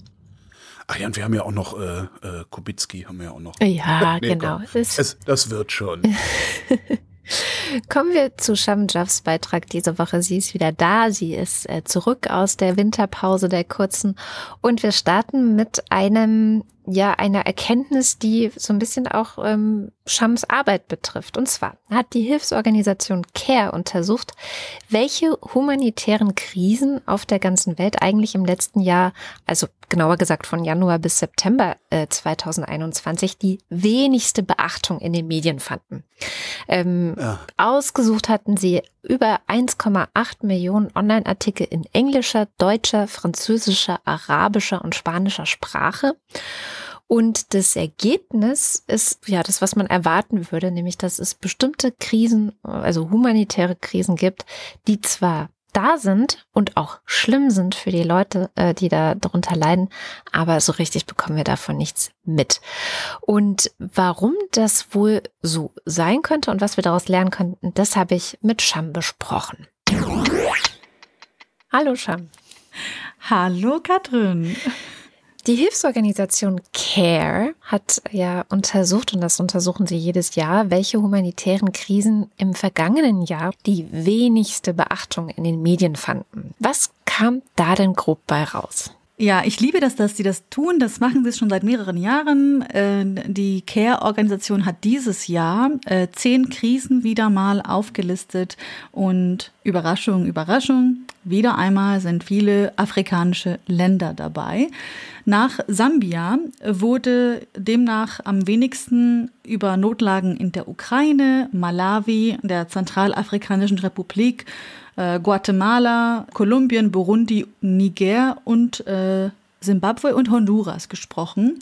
Ach ja, und wir haben ja auch noch äh, äh, Kubicki, haben wir ja auch noch. Ja, nee, genau. Es, das wird schon. Kommen wir zu Sham Jaffs Beitrag diese Woche. Sie ist wieder da. Sie ist äh, zurück aus der Winterpause der kurzen. Und wir starten mit einem ja eine Erkenntnis, die so ein bisschen auch ähm, Shams Arbeit betrifft. Und zwar hat die Hilfsorganisation CARE untersucht, welche humanitären Krisen auf der ganzen Welt eigentlich im letzten Jahr, also genauer gesagt von Januar bis September äh, 2021, die wenigste Beachtung in den Medien fanden. Ähm, ja. Ausgesucht hatten sie über 1,8 Millionen Online-Artikel in englischer, deutscher, französischer, arabischer und spanischer Sprache. Und das Ergebnis ist ja das, was man erwarten würde, nämlich dass es bestimmte Krisen, also humanitäre Krisen gibt, die zwar da sind und auch schlimm sind für die Leute, äh, die da darunter leiden, aber so richtig bekommen wir davon nichts mit. Und warum das wohl so sein könnte und was wir daraus lernen könnten, das habe ich mit Sham besprochen. Hallo Sham. Hallo Katrin. Die Hilfsorganisation CARE hat ja untersucht, und das untersuchen sie jedes Jahr, welche humanitären Krisen im vergangenen Jahr die wenigste Beachtung in den Medien fanden. Was kam da denn grob bei raus? Ja, ich liebe das, dass sie das tun. Das machen sie schon seit mehreren Jahren. Äh, die CARE-Organisation hat dieses Jahr äh, zehn Krisen wieder mal aufgelistet und Überraschung, Überraschung, wieder einmal sind viele afrikanische Länder dabei. Nach Sambia wurde demnach am wenigsten über Notlagen in der Ukraine, Malawi, der Zentralafrikanischen Republik, äh, Guatemala, Kolumbien, Burundi, Niger und äh, Zimbabwe und Honduras gesprochen.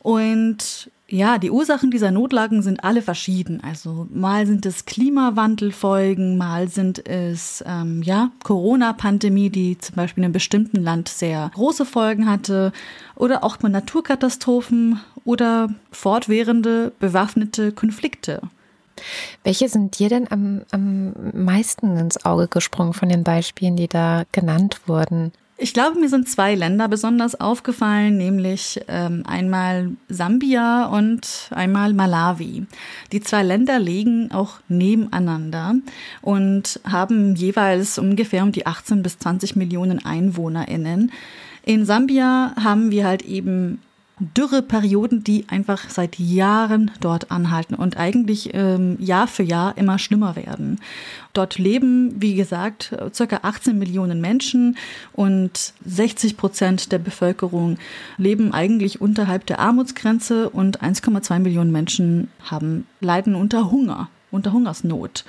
Und ja, die Ursachen dieser Notlagen sind alle verschieden. Also mal sind es Klimawandelfolgen, mal sind es ähm, ja Corona-Pandemie, die zum Beispiel in einem bestimmten Land sehr große Folgen hatte, oder auch mal Naturkatastrophen oder fortwährende bewaffnete Konflikte. Welche sind dir denn am, am meisten ins Auge gesprungen von den Beispielen, die da genannt wurden? Ich glaube, mir sind zwei Länder besonders aufgefallen, nämlich ähm, einmal Sambia und einmal Malawi. Die zwei Länder liegen auch nebeneinander und haben jeweils ungefähr um die 18 bis 20 Millionen EinwohnerInnen. In Sambia haben wir halt eben Dürreperioden, die einfach seit Jahren dort anhalten und eigentlich ähm, Jahr für Jahr immer schlimmer werden. Dort leben, wie gesagt, circa 18 Millionen Menschen und 60 Prozent der Bevölkerung leben eigentlich unterhalb der Armutsgrenze und 1,2 Millionen Menschen haben leiden unter Hunger, unter Hungersnot.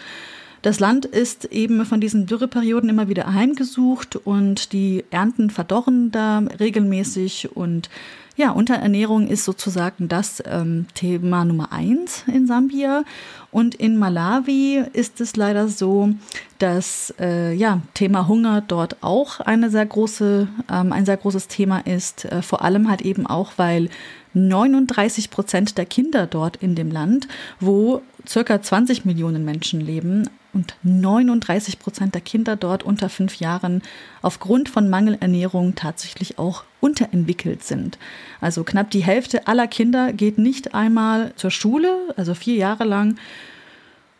Das Land ist eben von diesen Dürreperioden immer wieder heimgesucht und die Ernten verdorren da regelmäßig und ja, Unterernährung ist sozusagen das ähm, Thema Nummer eins in Sambia. Und in Malawi ist es leider so, dass äh, ja, Thema Hunger dort auch eine sehr große, ähm, ein sehr großes Thema ist. Äh, vor allem halt eben auch, weil 39 Prozent der Kinder dort in dem Land, wo circa 20 Millionen Menschen leben, und 39 Prozent der Kinder dort unter fünf Jahren aufgrund von Mangelernährung tatsächlich auch unterentwickelt sind. Also knapp die Hälfte aller Kinder geht nicht einmal zur Schule, also vier Jahre lang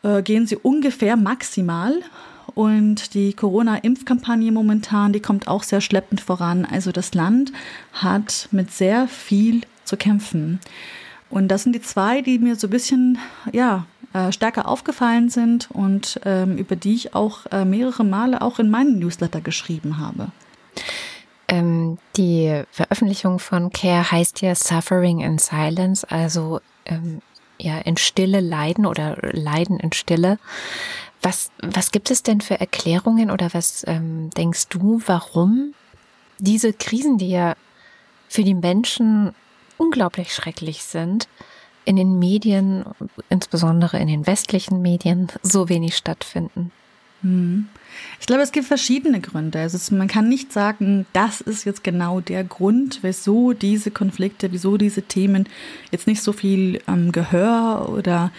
äh, gehen sie ungefähr maximal. Und die Corona-Impfkampagne momentan, die kommt auch sehr schleppend voran. Also das Land hat mit sehr viel zu kämpfen. Und das sind die zwei, die mir so ein bisschen, ja, äh, stärker aufgefallen sind und ähm, über die ich auch äh, mehrere Male auch in meinen Newsletter geschrieben habe. Ähm, die Veröffentlichung von Care heißt ja Suffering in Silence, also ähm, ja in Stille leiden oder Leiden in Stille. Was, was gibt es denn für Erklärungen oder was ähm, denkst du, warum diese Krisen, die ja für die Menschen unglaublich schrecklich sind, in den Medien, insbesondere in den westlichen Medien, so wenig stattfinden? Hm. Ich glaube, es gibt verschiedene Gründe. Also man kann nicht sagen, das ist jetzt genau der Grund, wieso diese Konflikte, wieso diese Themen jetzt nicht so viel ähm, Gehör oder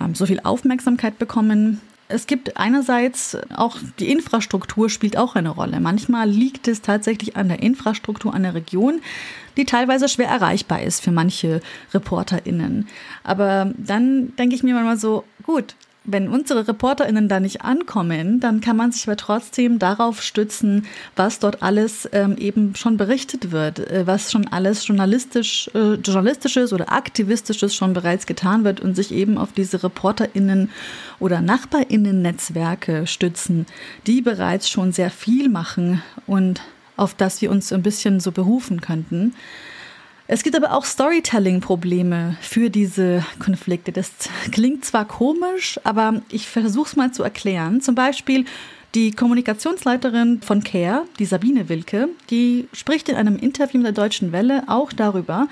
ähm, so viel Aufmerksamkeit bekommen. Es gibt einerseits auch die Infrastruktur spielt auch eine Rolle. Manchmal liegt es tatsächlich an der Infrastruktur der Region, die teilweise schwer erreichbar ist für manche ReporterInnen. Aber dann denke ich mir manchmal so, gut, wenn unsere ReporterInnen da nicht ankommen, dann kann man sich aber trotzdem darauf stützen, was dort alles ähm, eben schon berichtet wird, äh, was schon alles journalistisch, äh, journalistisches oder aktivistisches schon bereits getan wird und sich eben auf diese ReporterInnen oder NachbarInnen-Netzwerke stützen, die bereits schon sehr viel machen und auf das wir uns ein bisschen so berufen könnten. Es gibt aber auch Storytelling-Probleme für diese Konflikte. Das klingt zwar komisch, aber ich versuche es mal zu erklären. Zum Beispiel die Kommunikationsleiterin von CARE, die Sabine Wilke, die spricht in einem Interview mit der Deutschen Welle auch darüber,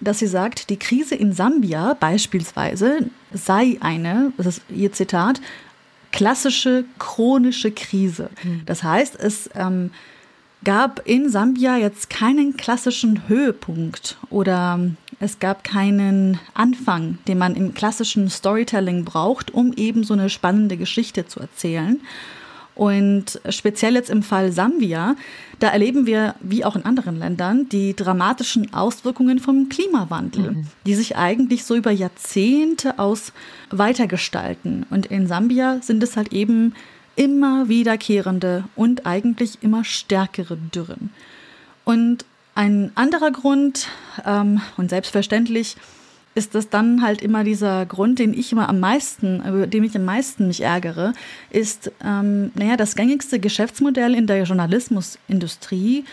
dass sie sagt, die Krise in Sambia beispielsweise sei eine, das ist ihr Zitat, klassische chronische Krise. Hm. Das heißt, es ähm, gab in Sambia jetzt keinen klassischen Höhepunkt oder es gab keinen Anfang, den man im klassischen Storytelling braucht, um eben so eine spannende Geschichte zu erzählen. Und speziell jetzt im Fall Sambia, da erleben wir, wie auch in anderen Ländern, die dramatischen Auswirkungen vom Klimawandel, mhm. die sich eigentlich so über Jahrzehnte aus weitergestalten. Und in Sambia sind es halt eben immer wiederkehrende und eigentlich immer stärkere Dürren. Und ein anderer Grund, ähm, und selbstverständlich, ist das dann halt immer dieser Grund, den ich immer am meisten, über dem ich am meisten mich ärgere, ist, ähm, naja, das gängigste Geschäftsmodell in der Journalismusindustrie,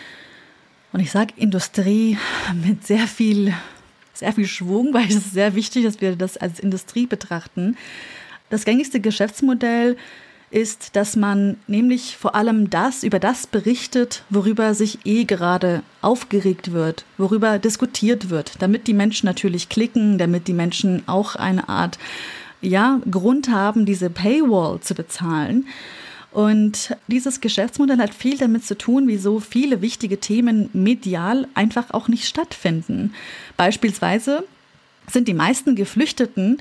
und ich sage Industrie mit sehr viel, sehr viel Schwung, weil es ist sehr wichtig, dass wir das als Industrie betrachten. Das gängigste Geschäftsmodell ist, dass man nämlich vor allem das über das berichtet, worüber sich eh gerade aufgeregt wird, worüber diskutiert wird, damit die Menschen natürlich klicken, damit die Menschen auch eine Art ja, Grund haben, diese Paywall zu bezahlen. Und dieses Geschäftsmodell hat viel damit zu tun, wieso viele wichtige Themen medial einfach auch nicht stattfinden. Beispielsweise sind die meisten Geflüchteten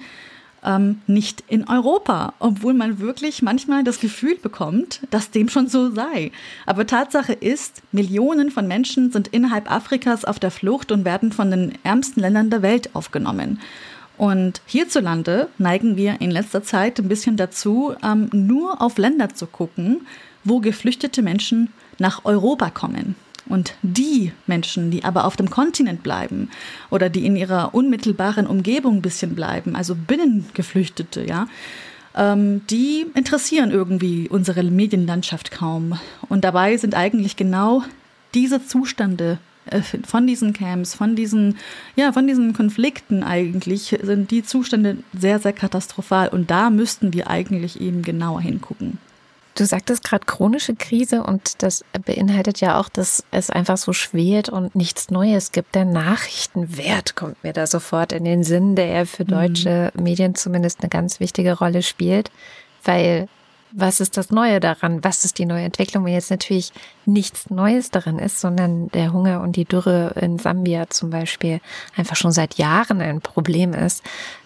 ähm, nicht in Europa, obwohl man wirklich manchmal das Gefühl bekommt, dass dem schon so sei. Aber Tatsache ist, Millionen von Menschen sind innerhalb Afrikas auf der Flucht und werden von den ärmsten Ländern der Welt aufgenommen. Und hierzulande neigen wir in letzter Zeit ein bisschen dazu, ähm, nur auf Länder zu gucken, wo geflüchtete Menschen nach Europa kommen. Und die Menschen, die aber auf dem Kontinent bleiben oder die in ihrer unmittelbaren Umgebung ein bisschen bleiben, also Binnengeflüchtete, ja, ähm, die interessieren irgendwie unsere Medienlandschaft kaum. Und dabei sind eigentlich genau diese Zustände äh, von diesen Camps, von diesen, ja, von diesen Konflikten eigentlich, sind die Zustände sehr, sehr katastrophal. Und da müssten wir eigentlich eben genauer hingucken. Du sagtest gerade chronische Krise und das beinhaltet ja auch, dass es einfach so schwelt und nichts Neues gibt. Der Nachrichtenwert kommt mir da sofort in den Sinn, der ja für mhm. deutsche mhm. Medien zumindest eine ganz wichtige Rolle spielt, weil was ist das Neue daran? Was ist die neue Entwicklung, wenn jetzt natürlich nichts Neues daran ist, sondern der Hunger und die Dürre in Sambia zum Beispiel einfach schon seit Jahren ein Problem ist,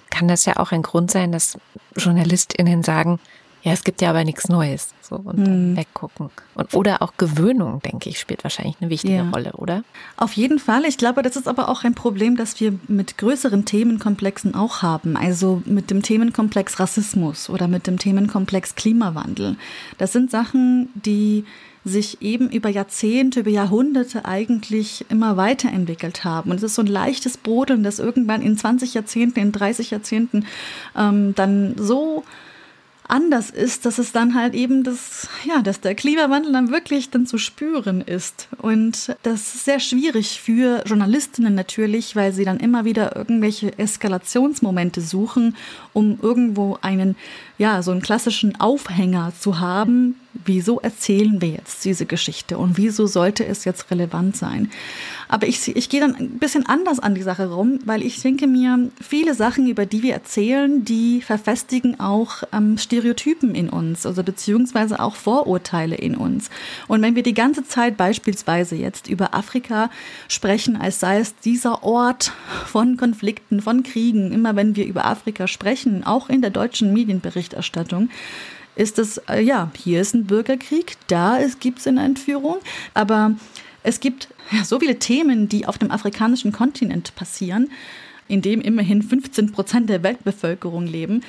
kann das ja auch ein Grund sein, dass JournalistInnen sagen, ja, es gibt ja aber nichts Neues. So und dann mhm. weggucken. Und, oder auch Gewöhnung, denke ich, spielt wahrscheinlich eine wichtige ja. Rolle, oder? Auf jeden Fall. Ich glaube, das ist aber auch ein Problem, das wir mit größeren Themenkomplexen auch haben. Also mit dem Themenkomplex Rassismus oder mit dem Themenkomplex Klimawandel. Das sind Sachen, die sich eben über Jahrzehnte, über Jahrhunderte eigentlich immer weiterentwickelt haben. Und es ist so ein leichtes Brodeln, das irgendwann in 20 Jahrzehnten, in 30 Jahrzehnten ähm, dann so anders ist, dass es dann halt eben das, ja, dass der Klimawandel dann wirklich dann zu spüren ist. Und das ist sehr schwierig für Journalistinnen natürlich, weil sie dann immer wieder irgendwelche Eskalationsmomente suchen, um irgendwo einen, ja, so einen klassischen Aufhänger zu haben. Wieso erzählen wir jetzt diese Geschichte und wieso sollte es jetzt relevant sein? Aber ich, ich gehe dann ein bisschen anders an die Sache rum, weil ich denke mir, viele Sachen, über die wir erzählen, die verfestigen auch ähm, Stereotypen in uns, also beziehungsweise auch Vorurteile in uns. Und wenn wir die ganze Zeit beispielsweise jetzt über Afrika sprechen, als sei es dieser Ort von Konflikten, von Kriegen, immer wenn wir über Afrika sprechen, auch in der deutschen Medienberichterstattung, ist es, äh, ja, hier ist ein Bürgerkrieg, da gibt es eine Entführung, aber es gibt so viele Themen, die auf dem afrikanischen Kontinent passieren, in dem immerhin 15 Prozent der Weltbevölkerung leben,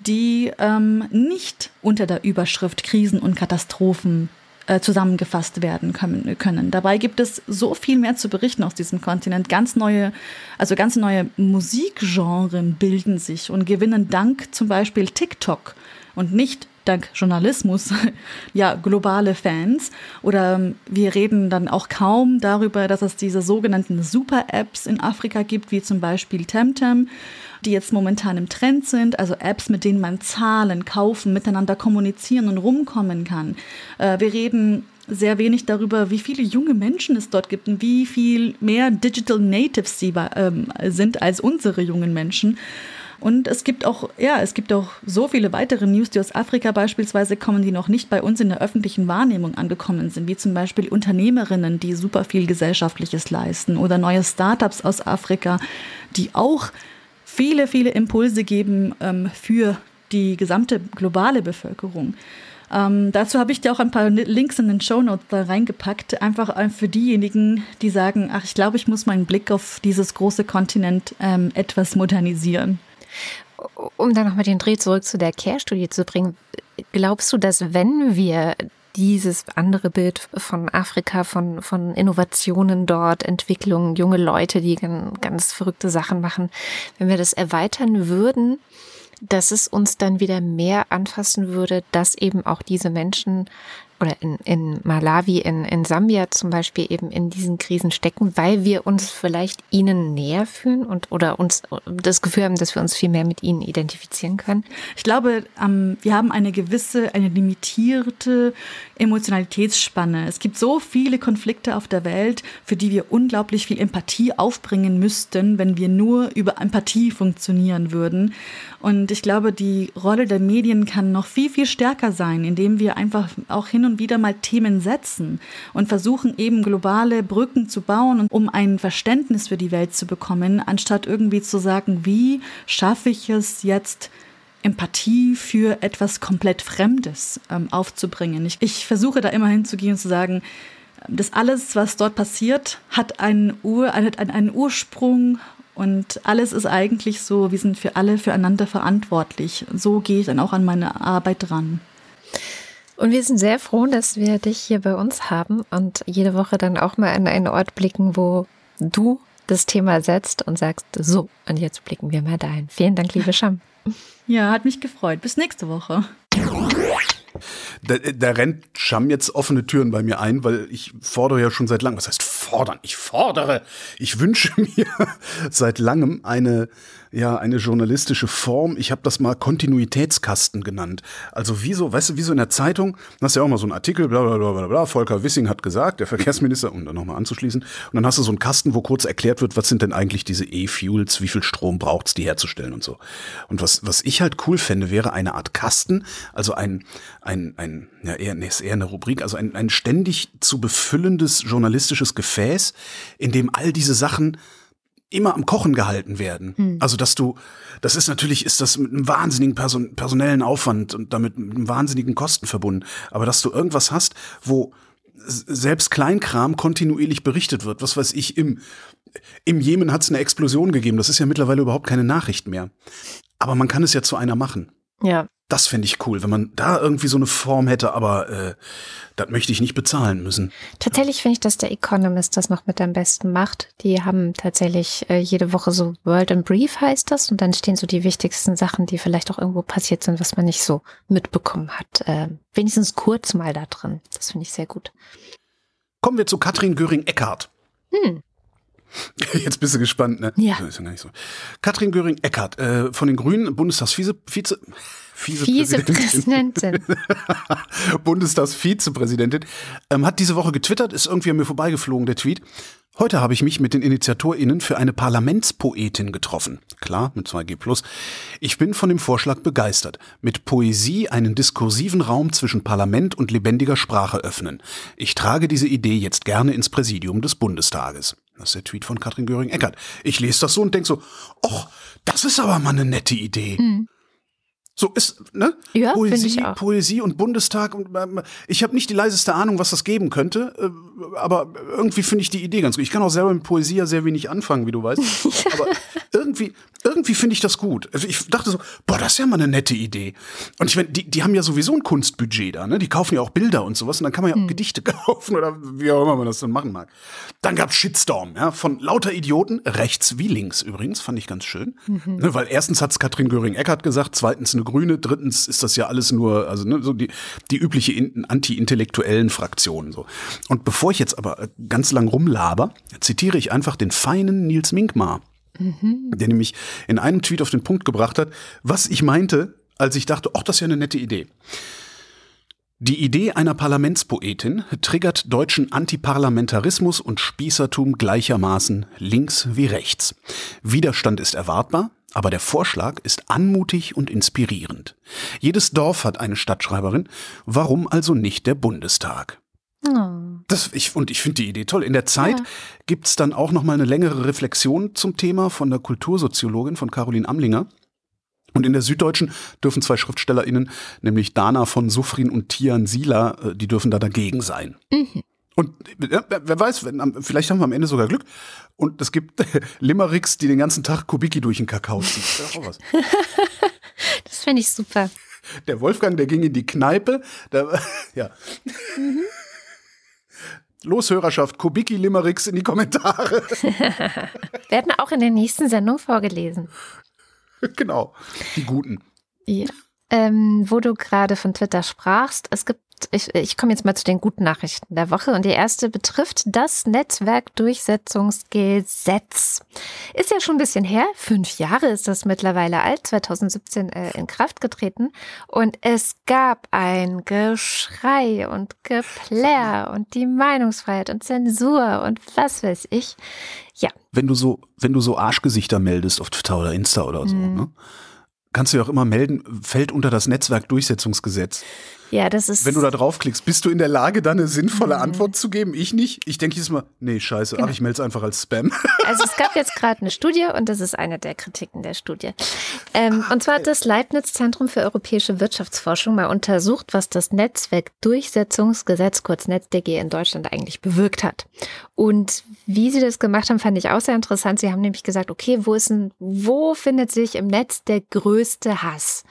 die ähm, nicht unter der Überschrift Krisen und Katastrophen äh, zusammengefasst werden können, können. Dabei gibt es so viel mehr zu berichten aus diesem Kontinent. Ganz neue, also ganz neue Musikgenren bilden sich und gewinnen dank zum Beispiel TikTok und nicht dank Journalismus ja globale Fans. Oder ähm, wir reden dann auch kaum darüber, dass es diese sogenannten Super-Apps in Afrika gibt, wie zum Beispiel Temtem, die jetzt momentan im Trend sind. Also Apps, mit denen man zahlen, kaufen, miteinander kommunizieren und rumkommen kann. Äh, wir reden sehr wenig darüber, wie viele junge Menschen es dort gibt und wie viel mehr Digital Natives sie ähm, sind als unsere jungen Menschen. Und es gibt auch, ja, es gibt auch so viele weitere News, die aus Afrika beispielsweise kommen, die noch nicht bei uns in der öffentlichen Wahrnehmung angekommen sind, wie zum Beispiel Unternehmerinnen, die super viel Gesellschaftliches leisten oder neue Startups aus Afrika, die auch viele, viele Impulse geben ähm, für die gesamte globale Bevölkerung. Ähm, dazu habe ich dir auch ein paar Links in den Show Notes da reingepackt, einfach äh, für diejenigen, die sagen, ach, ich glaube, ich muss meinen Blick auf dieses große Kontinent ähm, etwas modernisieren. Um dann nochmal den Dreh zurück zu der Care-Studie zu bringen, glaubst du, dass wenn wir dieses andere Bild von Afrika, von, von Innovationen dort, Entwicklung, junge Leute, die ganz verrückte Sachen machen, wenn wir das erweitern würden, dass es uns dann wieder mehr anfassen würde, dass eben auch diese Menschen oder in, in Malawi, in, in Sambia zum Beispiel eben in diesen Krisen stecken, weil wir uns vielleicht ihnen näher fühlen und oder uns das Gefühl haben, dass wir uns viel mehr mit ihnen identifizieren können? Ich glaube, ähm, wir haben eine gewisse, eine limitierte Emotionalitätsspanne. Es gibt so viele Konflikte auf der Welt, für die wir unglaublich viel Empathie aufbringen müssten, wenn wir nur über Empathie funktionieren würden. Und ich glaube, die Rolle der Medien kann noch viel, viel stärker sein, indem wir einfach auch hin und wieder mal Themen setzen und versuchen eben globale Brücken zu bauen, um ein Verständnis für die Welt zu bekommen, anstatt irgendwie zu sagen, wie schaffe ich es jetzt, Empathie für etwas komplett Fremdes ähm, aufzubringen. Ich, ich versuche da immer hinzugehen und zu sagen, das alles, was dort passiert, hat einen, Ur, hat einen Ursprung und alles ist eigentlich so, wir sind für alle füreinander verantwortlich. So gehe ich dann auch an meine Arbeit dran. Und wir sind sehr froh, dass wir dich hier bei uns haben und jede Woche dann auch mal an einen Ort blicken, wo du das Thema setzt und sagst, so, und jetzt blicken wir mal dahin. Vielen Dank, liebe Scham. Ja, hat mich gefreut. Bis nächste Woche. Da, da rennt Scham jetzt offene Türen bei mir ein, weil ich fordere ja schon seit langem, was heißt fordern? Ich fordere, ich wünsche mir seit langem eine ja eine journalistische Form. Ich habe das mal Kontinuitätskasten genannt. Also wie so, weißt du, wie so in der Zeitung, hast du ja auch mal so einen Artikel, bla bla bla bla bla, Volker Wissing hat gesagt, der Verkehrsminister, um dann nochmal anzuschließen. Und dann hast du so einen Kasten, wo kurz erklärt wird, was sind denn eigentlich diese E-Fuels, wie viel Strom braucht's, die herzustellen und so. Und was, was ich halt cool fände, wäre eine Art Kasten, also ein, ein, ein, ja, eher, nee, ist eher eine Rubrik, also ein, ein ständig zu befüllendes journalistisches Gefäß, in dem all diese Sachen immer am Kochen gehalten werden. Hm. Also dass du, das ist natürlich, ist das mit einem wahnsinnigen Person, personellen Aufwand und damit mit einem wahnsinnigen Kosten verbunden. Aber dass du irgendwas hast, wo selbst Kleinkram kontinuierlich berichtet wird. Was weiß ich, im, im Jemen hat es eine Explosion gegeben. Das ist ja mittlerweile überhaupt keine Nachricht mehr. Aber man kann es ja zu einer machen. Ja. Das fände ich cool, wenn man da irgendwie so eine Form hätte, aber äh, das möchte ich nicht bezahlen müssen. Tatsächlich finde ich, dass der Economist das noch mit am besten macht. Die haben tatsächlich äh, jede Woche so World in Brief heißt das und dann stehen so die wichtigsten Sachen, die vielleicht auch irgendwo passiert sind, was man nicht so mitbekommen hat. Äh, wenigstens kurz mal da drin. Das finde ich sehr gut. Kommen wir zu Katrin Göring-Eckardt. Hm. Jetzt bist du gespannt, ne? Ja. Das ist ja gar nicht so. Katrin Göring-Eckardt äh, von den Grünen, Bundestagsvize, Vize, Vizepräsidentin. Bundestagsvizepräsidentin, ähm, hat diese Woche getwittert, ist irgendwie an mir vorbeigeflogen, der Tweet. Heute habe ich mich mit den InitiatorInnen für eine Parlamentspoetin getroffen. Klar, mit 2G+. Ich bin von dem Vorschlag begeistert. Mit Poesie einen diskursiven Raum zwischen Parlament und lebendiger Sprache öffnen. Ich trage diese Idee jetzt gerne ins Präsidium des Bundestages. Das ist der Tweet von Katrin Göring-Eckert. Ich lese das so und denke so, och, das ist aber mal eine nette Idee. Mhm. So ist, ne? Ja, Poesie, ich auch. Poesie und Bundestag und ähm, ich habe nicht die leiseste Ahnung, was das geben könnte, äh, aber irgendwie finde ich die Idee ganz gut. Ich kann auch selber mit Poesie ja sehr wenig anfangen, wie du weißt, aber irgendwie irgendwie finde ich das gut. Also ich dachte so, boah, das ist ja mal eine nette Idee. Und ich meine, die, die haben ja sowieso ein Kunstbudget da, ne? Die kaufen ja auch Bilder und sowas und dann kann man ja auch hm. Gedichte kaufen oder wie auch immer man das dann machen mag. Dann gab's Shitstorm, ja, von lauter Idioten, rechts wie links übrigens, fand ich ganz schön. Mhm. Ne, weil erstens hat's Katrin Göring-Eckardt gesagt, zweitens eine Grüne, drittens ist das ja alles nur, also ne, so die, die übliche anti-intellektuellen Fraktionen so. Und bevor ich jetzt aber ganz lang rumlaber, zitiere ich einfach den feinen Nils Minkmar mhm. der nämlich in einem Tweet auf den Punkt gebracht hat, was ich meinte, als ich dachte, ach, das ist ja eine nette Idee. Die Idee einer Parlamentspoetin triggert deutschen Antiparlamentarismus und Spießertum gleichermaßen links wie rechts. Widerstand ist erwartbar, aber der Vorschlag ist anmutig und inspirierend. Jedes Dorf hat eine Stadtschreiberin, warum also nicht der Bundestag? Oh. Das, ich, und ich finde die Idee toll. In der Zeit ja. gibt's dann auch noch mal eine längere Reflexion zum Thema von der Kultursoziologin von Caroline Amlinger. Und in der Süddeutschen dürfen zwei SchriftstellerInnen, nämlich Dana von Suffrin und Tian Sila, äh, die dürfen da dagegen sein. Mhm. Und ja, wer weiß, wenn, vielleicht haben wir am Ende sogar Glück. Und es gibt Limericks, die den ganzen Tag Kubiki durch den Kakao ziehen. Das, das finde ich super. Der Wolfgang, der ging in die Kneipe. Da, ja. Mhm. Los, Hörerschaft, Kubicki Limericks in die Kommentare. Werden auch in der nächsten Sendung vorgelesen. Genau, die guten. Ja. Ähm, wo du gerade von Twitter sprachst, es gibt ich, ich komme jetzt mal zu den guten Nachrichten der Woche und die erste betrifft das Netzwerkdurchsetzungsgesetz. Ist ja schon ein bisschen her, fünf Jahre ist das mittlerweile alt, 2017 äh, in Kraft getreten und es gab ein Geschrei und Geplär und die Meinungsfreiheit und Zensur und was weiß ich. Ja. Wenn du so, wenn du so Arschgesichter meldest auf Twitter oder Insta oder so, mhm. ne? kannst du ja auch immer melden, fällt unter das Netzwerkdurchsetzungsgesetz. Ja, das ist. Wenn du da draufklickst, bist du in der Lage, da eine sinnvolle mhm. Antwort zu geben? Ich nicht. Ich denke jedes Mal, nee, scheiße, genau. ach, ich melde es einfach als Spam. Also es gab jetzt gerade eine Studie und das ist eine der Kritiken der Studie. Ähm, und zwar hat das Leibniz Zentrum für europäische Wirtschaftsforschung mal untersucht, was das Netzwerkdurchsetzungsgesetz, kurz NetzDG, in Deutschland eigentlich bewirkt hat. Und wie sie das gemacht haben, fand ich auch sehr interessant. Sie haben nämlich gesagt, okay, wo ist ein, wo findet sich im Netz der größte Hass?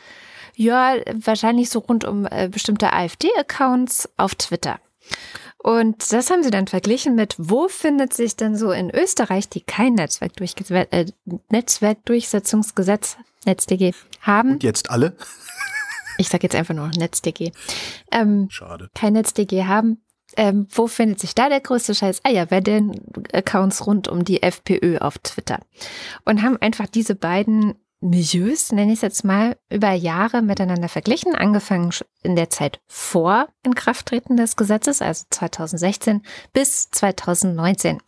Ja, wahrscheinlich so rund um äh, bestimmte AfD-Accounts auf Twitter. Und das haben sie dann verglichen mit, wo findet sich denn so in Österreich, die kein Netzwerkdurchge äh, Netzwerkdurchsetzungsgesetz, NetzDG, haben. Und jetzt alle? Ich sage jetzt einfach nur NetzDG. Ähm, Schade. Kein NetzDG haben. Ähm, wo findet sich da der größte Scheiß? Ah ja, bei den Accounts rund um die FPÖ auf Twitter. Und haben einfach diese beiden Milieus, nenne ich es jetzt mal, über Jahre miteinander verglichen, angefangen in der Zeit vor Inkrafttreten des Gesetzes, also 2016 bis 2019.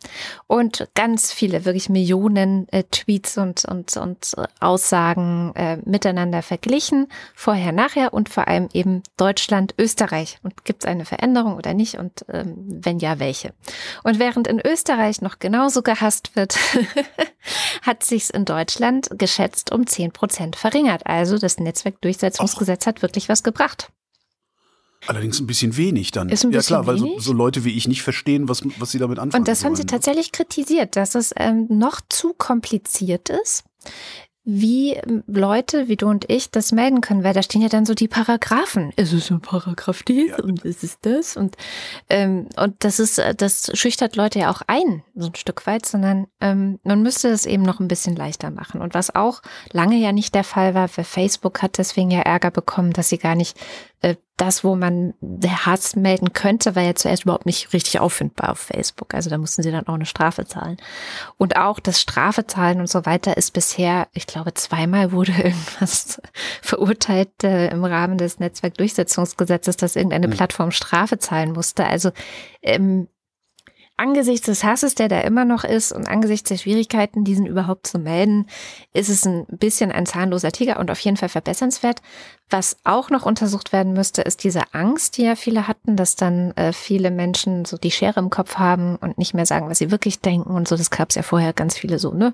Und ganz viele, wirklich Millionen äh, Tweets und, und, und Aussagen äh, miteinander verglichen, vorher, nachher und vor allem eben Deutschland, Österreich. Und gibt es eine Veränderung oder nicht? Und ähm, wenn ja, welche? Und während in Österreich noch genauso gehasst wird, hat sich's in Deutschland geschätzt um 10 Prozent verringert. Also das Netzwerkdurchsetzungsgesetz hat wirklich was gebracht. Allerdings ein bisschen wenig dann. Ist ein ja klar, weil so, so, Leute wie ich nicht verstehen, was, was sie damit anfangen. Und das sollen. haben sie tatsächlich kritisiert, dass es ähm, noch zu kompliziert ist wie ähm, Leute wie du und ich das melden können, weil da stehen ja dann so die Paragraphen. Ist es ein Paragraph dies ja. und ist es das? Und, ähm, und das ist, äh, das schüchtert Leute ja auch ein, so ein Stück weit, sondern ähm, man müsste es eben noch ein bisschen leichter machen. Und was auch lange ja nicht der Fall war, weil Facebook hat deswegen ja Ärger bekommen, dass sie gar nicht äh, das, wo man der Hass melden könnte, war ja zuerst überhaupt nicht richtig auffindbar auf Facebook. Also da mussten sie dann auch eine Strafe zahlen. Und auch das Strafe zahlen und so weiter ist bisher, ich glaube, zweimal wurde irgendwas verurteilt äh, im Rahmen des Netzwerkdurchsetzungsgesetzes, dass irgendeine hm. Plattform Strafe zahlen musste. Also ähm, angesichts des Hasses, der da immer noch ist und angesichts der Schwierigkeiten, diesen überhaupt zu melden, ist es ein bisschen ein zahnloser Tiger und auf jeden Fall verbessernswert. Was auch noch untersucht werden müsste, ist diese Angst, die ja viele hatten, dass dann äh, viele Menschen so die Schere im Kopf haben und nicht mehr sagen, was sie wirklich denken und so. Das gab es ja vorher ganz viele so, ne?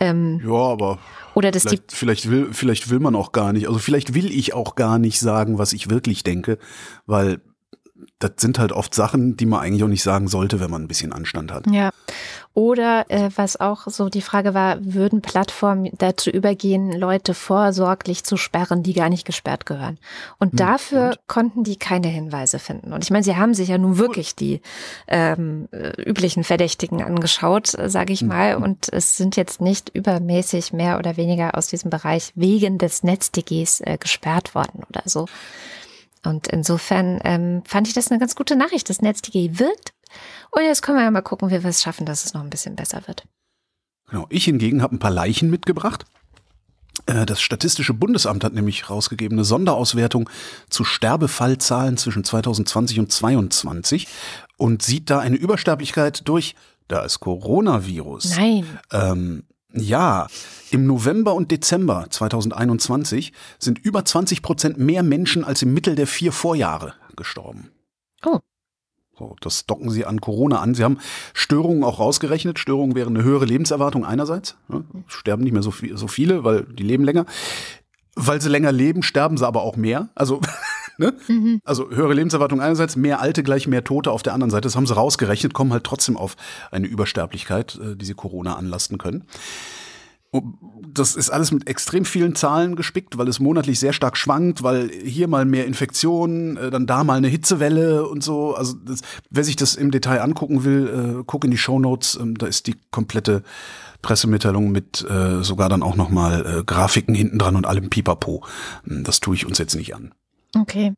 Ähm, ja, aber oder das vielleicht, die vielleicht will vielleicht will man auch gar nicht. Also vielleicht will ich auch gar nicht sagen, was ich wirklich denke, weil das sind halt oft Sachen, die man eigentlich auch nicht sagen sollte, wenn man ein bisschen Anstand hat. Ja. Oder äh, was auch so die Frage war, würden Plattformen dazu übergehen, Leute vorsorglich zu sperren, die gar nicht gesperrt gehören? Und hm, dafür und? konnten die keine Hinweise finden. Und ich meine, sie haben sich ja nun wirklich die ähm, üblichen Verdächtigen angeschaut, sage ich hm, mal. Hm. Und es sind jetzt nicht übermäßig mehr oder weniger aus diesem Bereich wegen des NetzDGs äh, gesperrt worden oder so. Und insofern ähm, fand ich das eine ganz gute Nachricht. Das NetzDG wirkt. Und jetzt können wir ja mal gucken, wie wir es schaffen, dass es noch ein bisschen besser wird. Genau. Ich hingegen habe ein paar Leichen mitgebracht. Äh, das Statistische Bundesamt hat nämlich rausgegeben eine Sonderauswertung zu Sterbefallzahlen zwischen 2020 und 2022 und sieht da eine Übersterblichkeit durch das Coronavirus. Nein. Ähm, ja, im November und Dezember 2021 sind über 20 Prozent mehr Menschen als im Mittel der vier Vorjahre gestorben. Oh. So, das docken sie an Corona an. Sie haben Störungen auch rausgerechnet. Störungen wären eine höhere Lebenserwartung einerseits. Ja, sterben nicht mehr so, viel, so viele, weil die leben länger. Weil sie länger leben, sterben sie aber auch mehr. Also, ne? Mhm. also höhere Lebenserwartung einerseits, mehr Alte gleich mehr Tote auf der anderen Seite. Das haben sie rausgerechnet, kommen halt trotzdem auf eine Übersterblichkeit, äh, die sie Corona anlasten können. das ist alles mit extrem vielen Zahlen gespickt, weil es monatlich sehr stark schwankt, weil hier mal mehr Infektionen, äh, dann da mal eine Hitzewelle und so. Also das, wer sich das im Detail angucken will, äh, guck in die Show Notes. Ähm, da ist die komplette Pressemitteilung mit äh, sogar dann auch noch mal äh, Grafiken hinten dran und allem Pipapo. Ähm, das tue ich uns jetzt nicht an. Okay.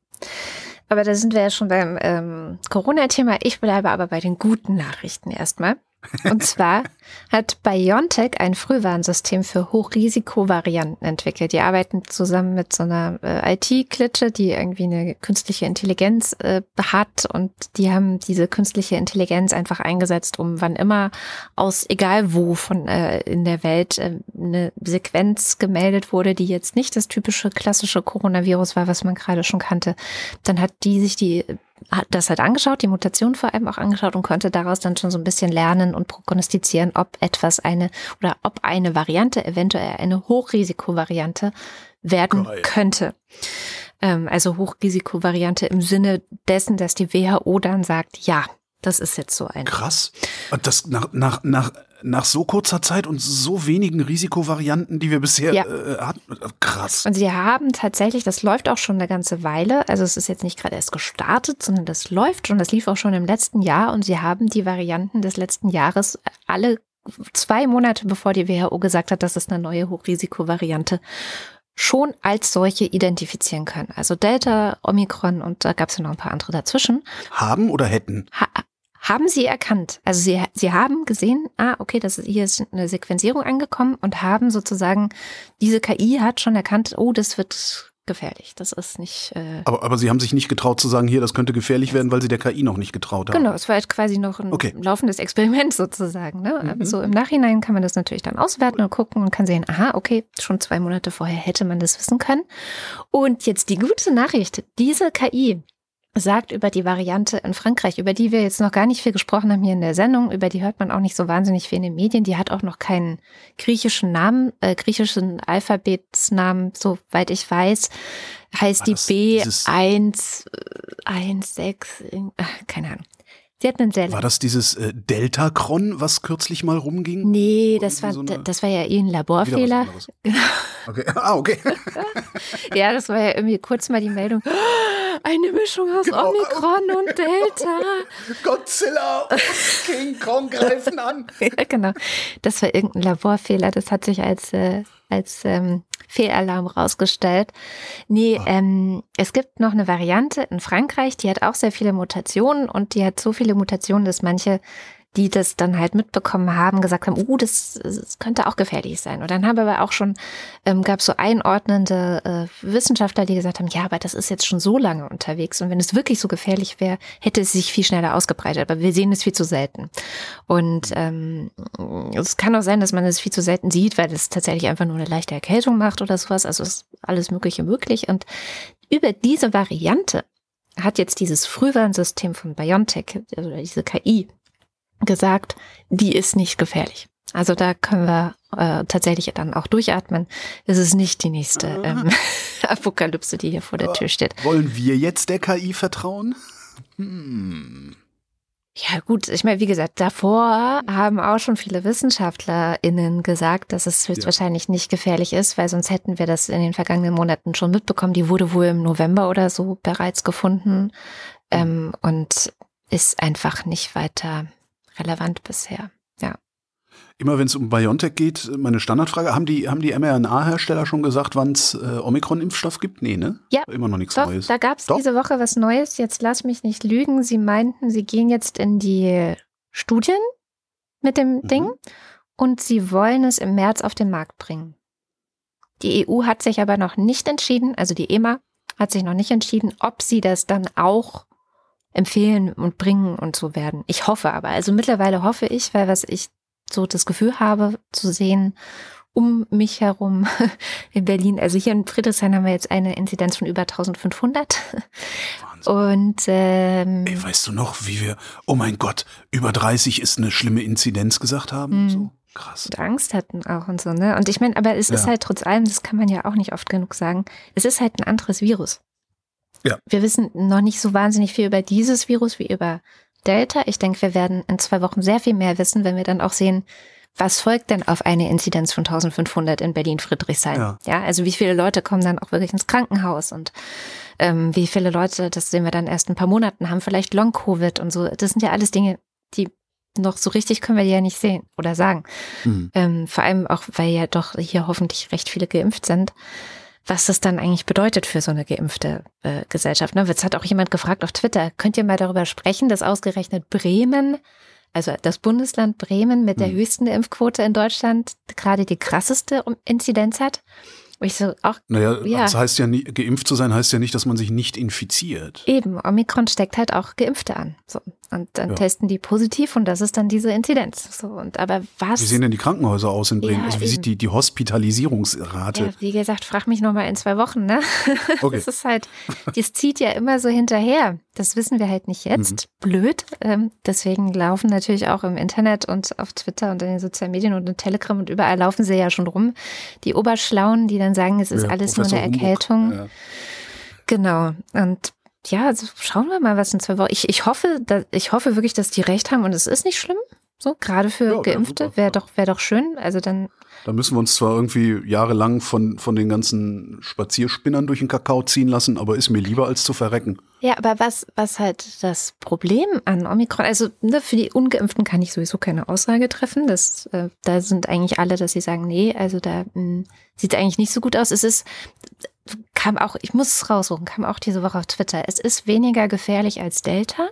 Aber da sind wir ja schon beim ähm, Corona-Thema. Ich bleibe aber bei den guten Nachrichten erstmal. Und zwar hat BioNTech ein Frühwarnsystem für Hochrisikovarianten entwickelt. Die arbeiten zusammen mit so einer äh, IT-Klitsche, die irgendwie eine künstliche Intelligenz äh, hat und die haben diese künstliche Intelligenz einfach eingesetzt, um wann immer aus egal wo von äh, in der Welt äh, eine Sequenz gemeldet wurde, die jetzt nicht das typische klassische Coronavirus war, was man gerade schon kannte, dann hat die sich die hat das halt angeschaut, die Mutation vor allem auch angeschaut und konnte daraus dann schon so ein bisschen lernen und prognostizieren, ob etwas eine oder ob eine Variante eventuell eine Hochrisikovariante werden Geil. könnte. Ähm, also Hochrisikovariante im Sinne dessen, dass die WHO dann sagt, ja, das ist jetzt so ein. Krass. Und das nach, nach, nach nach so kurzer Zeit und so wenigen Risikovarianten, die wir bisher ja. äh, hatten. Krass. Und sie haben tatsächlich, das läuft auch schon eine ganze Weile, also es ist jetzt nicht gerade erst gestartet, sondern das läuft schon, das lief auch schon im letzten Jahr und sie haben die Varianten des letzten Jahres alle zwei Monate bevor die WHO gesagt hat, das ist eine neue Hochrisikovariante, schon als solche identifizieren können. Also Delta, Omikron und da gab es ja noch ein paar andere dazwischen. Haben oder hätten? Ha haben sie erkannt. Also sie, sie haben gesehen, ah, okay, das ist, hier ist eine Sequenzierung angekommen und haben sozusagen, diese KI hat schon erkannt, oh, das wird gefährlich. Das ist nicht. Äh aber, aber Sie haben sich nicht getraut zu sagen, hier, das könnte gefährlich werden, weil Sie der KI noch nicht getraut haben. Genau, es war halt quasi noch ein okay. laufendes Experiment sozusagen. Ne? Mhm. So also im Nachhinein kann man das natürlich dann auswerten und gucken und kann sehen, aha, okay, schon zwei Monate vorher hätte man das wissen können. Und jetzt die gute Nachricht, diese KI sagt über die Variante in Frankreich, über die wir jetzt noch gar nicht viel gesprochen haben hier in der Sendung, über die hört man auch nicht so wahnsinnig viel in den Medien. Die hat auch noch keinen griechischen Namen, äh, griechischen Alphabetsnamen, soweit ich weiß. Heißt War die B116, äh, keine Ahnung. Sie hat einen sehr War das dieses äh, Deltacron, was kürzlich mal rumging? Nee, das war, so das war ja eh ein Laborfehler. Okay. Ah, okay. ja, das war ja irgendwie kurz mal die Meldung. Eine Mischung aus genau. Omikron und Delta. Godzilla und King Kong greifen an. ja, genau. Das war irgendein Laborfehler. Das hat sich als, äh, als ähm, Fehlalarm rausgestellt. Nee, ah. ähm, es gibt noch eine Variante in Frankreich, die hat auch sehr viele Mutationen und die hat so viele Mutationen, dass manche die das dann halt mitbekommen haben, gesagt haben, uh, das, das könnte auch gefährlich sein. Und dann haben aber auch schon, ähm, gab es so einordnende äh, Wissenschaftler, die gesagt haben, ja, aber das ist jetzt schon so lange unterwegs. Und wenn es wirklich so gefährlich wäre, hätte es sich viel schneller ausgebreitet. Aber wir sehen es viel zu selten. Und ähm, es kann auch sein, dass man es viel zu selten sieht, weil es tatsächlich einfach nur eine leichte Erkältung macht oder sowas. Also ist alles Mögliche möglich. Und über diese Variante hat jetzt dieses Frühwarnsystem von BioNTech, also diese KI, gesagt, die ist nicht gefährlich. Also da können wir äh, tatsächlich dann auch durchatmen. Es ist nicht die nächste ähm, Apokalypse, die hier vor der Tür steht. Wollen wir jetzt der KI vertrauen? Hm. Ja gut, ich meine, wie gesagt, davor haben auch schon viele WissenschaftlerInnen gesagt, dass es höchstwahrscheinlich ja. nicht gefährlich ist, weil sonst hätten wir das in den vergangenen Monaten schon mitbekommen. Die wurde wohl im November oder so bereits gefunden ähm, und ist einfach nicht weiter relevant bisher. Ja. Immer wenn es um BioNTech geht, meine Standardfrage, haben die, haben die mRNA-Hersteller schon gesagt, wann es äh, Omikron-Impfstoff gibt? Nee, ne? Ja. Immer noch nichts Doch, Neues. Da gab es diese Woche was Neues. Jetzt lass mich nicht lügen. Sie meinten, sie gehen jetzt in die Studien mit dem mhm. Ding und sie wollen es im März auf den Markt bringen. Die EU hat sich aber noch nicht entschieden, also die EMA hat sich noch nicht entschieden, ob sie das dann auch empfehlen und bringen und so werden. Ich hoffe aber, also mittlerweile hoffe ich, weil was ich so das Gefühl habe zu sehen um mich herum in Berlin. Also hier in Friedrichshain haben wir jetzt eine Inzidenz von über 1500. Wahnsinn. Und ähm, Ey, weißt du noch, wie wir, oh mein Gott, über 30 ist eine schlimme Inzidenz gesagt haben? Mhm. So. Krass. Und Angst hatten auch und so, ne? Und ich meine, aber es ja. ist halt trotz allem, das kann man ja auch nicht oft genug sagen, es ist halt ein anderes Virus. Ja. Wir wissen noch nicht so wahnsinnig viel über dieses Virus wie über Delta. Ich denke, wir werden in zwei Wochen sehr viel mehr wissen, wenn wir dann auch sehen, was folgt denn auf eine Inzidenz von 1500 in Berlin-Friedrichshain? Ja. ja, also wie viele Leute kommen dann auch wirklich ins Krankenhaus und ähm, wie viele Leute, das sehen wir dann erst ein paar Monaten, haben vielleicht Long-Covid und so. Das sind ja alles Dinge, die noch so richtig können wir die ja nicht sehen oder sagen. Mhm. Ähm, vor allem auch, weil ja doch hier hoffentlich recht viele geimpft sind was das dann eigentlich bedeutet für so eine geimpfte äh, Gesellschaft. Ne? Jetzt hat auch jemand gefragt auf Twitter, könnt ihr mal darüber sprechen, dass ausgerechnet Bremen also das Bundesland Bremen mit der hm. höchsten Impfquote in Deutschland gerade die krasseste Inzidenz hat. Und ich so, auch, naja, ja. das heißt ja, nie, geimpft zu sein heißt ja nicht, dass man sich nicht infiziert. Eben, Omikron steckt halt auch Geimpfte an. So. Und dann ja. testen die positiv und das ist dann diese Inzidenz. So, und aber was? Wie sehen denn die Krankenhäuser aus in Bremen? Ja, also wie eben. sieht die, die Hospitalisierungsrate? Ja, wie gesagt, frag mich nochmal in zwei Wochen, ne? Okay. Das ist halt, das zieht ja immer so hinterher. Das wissen wir halt nicht jetzt. Mhm. Blöd. Ähm, deswegen laufen natürlich auch im Internet und auf Twitter und in den sozialen Medien und in Telegram und überall laufen sie ja schon rum. Die Oberschlauen, die dann sagen, es ist ja, alles Professor nur eine Erkältung. Ja. Genau. Und ja, also schauen wir mal, was in zwei Wochen. Ich, ich hoffe, dass, ich hoffe wirklich, dass die recht haben und es ist nicht schlimm. So, gerade für ja, Geimpfte wäre doch, wäre doch schön. Also dann. Da müssen wir uns zwar irgendwie jahrelang von, von den ganzen Spazierspinnern durch den Kakao ziehen lassen, aber ist mir lieber als zu verrecken. Ja, aber was, was halt das Problem an Omikron, also ne, für die Ungeimpften kann ich sowieso keine Aussage treffen. Das, äh, da sind eigentlich alle, dass sie sagen, nee, also da hm, sieht eigentlich nicht so gut aus. Es ist, kam auch, ich muss es raussuchen, kam auch diese Woche auf Twitter. Es ist weniger gefährlich als Delta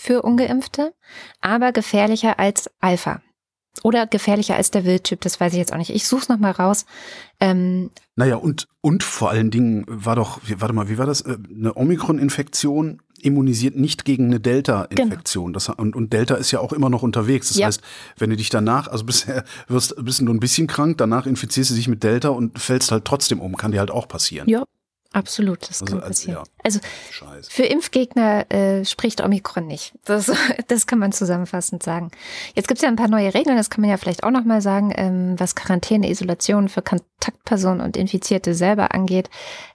für Ungeimpfte, aber gefährlicher als Alpha. Oder gefährlicher als der Wildtyp, das weiß ich jetzt auch nicht. Ich suche es nochmal raus. Ähm, naja, und, und vor allen Dingen war doch, warte mal, wie war das? Äh, eine Omikron-Infektion immunisiert nicht gegen eine Delta-Infektion. Genau. Und, und Delta ist ja auch immer noch unterwegs. Das ja. heißt, wenn du dich danach, also bisher wirst, bist du nur ein bisschen krank, danach infizierst du dich mit Delta und fällst halt trotzdem um. Kann dir halt auch passieren. Ja, Absolut, das also, kann passieren. Also, ja. also Scheiße. für Impfgegner äh, spricht Omikron nicht. Das, das kann man zusammenfassend sagen. Jetzt gibt es ja ein paar neue Regeln, das kann man ja vielleicht auch nochmal sagen, ähm, was Quarantäne, Isolation für Kontaktpersonen und Infizierte selber angeht.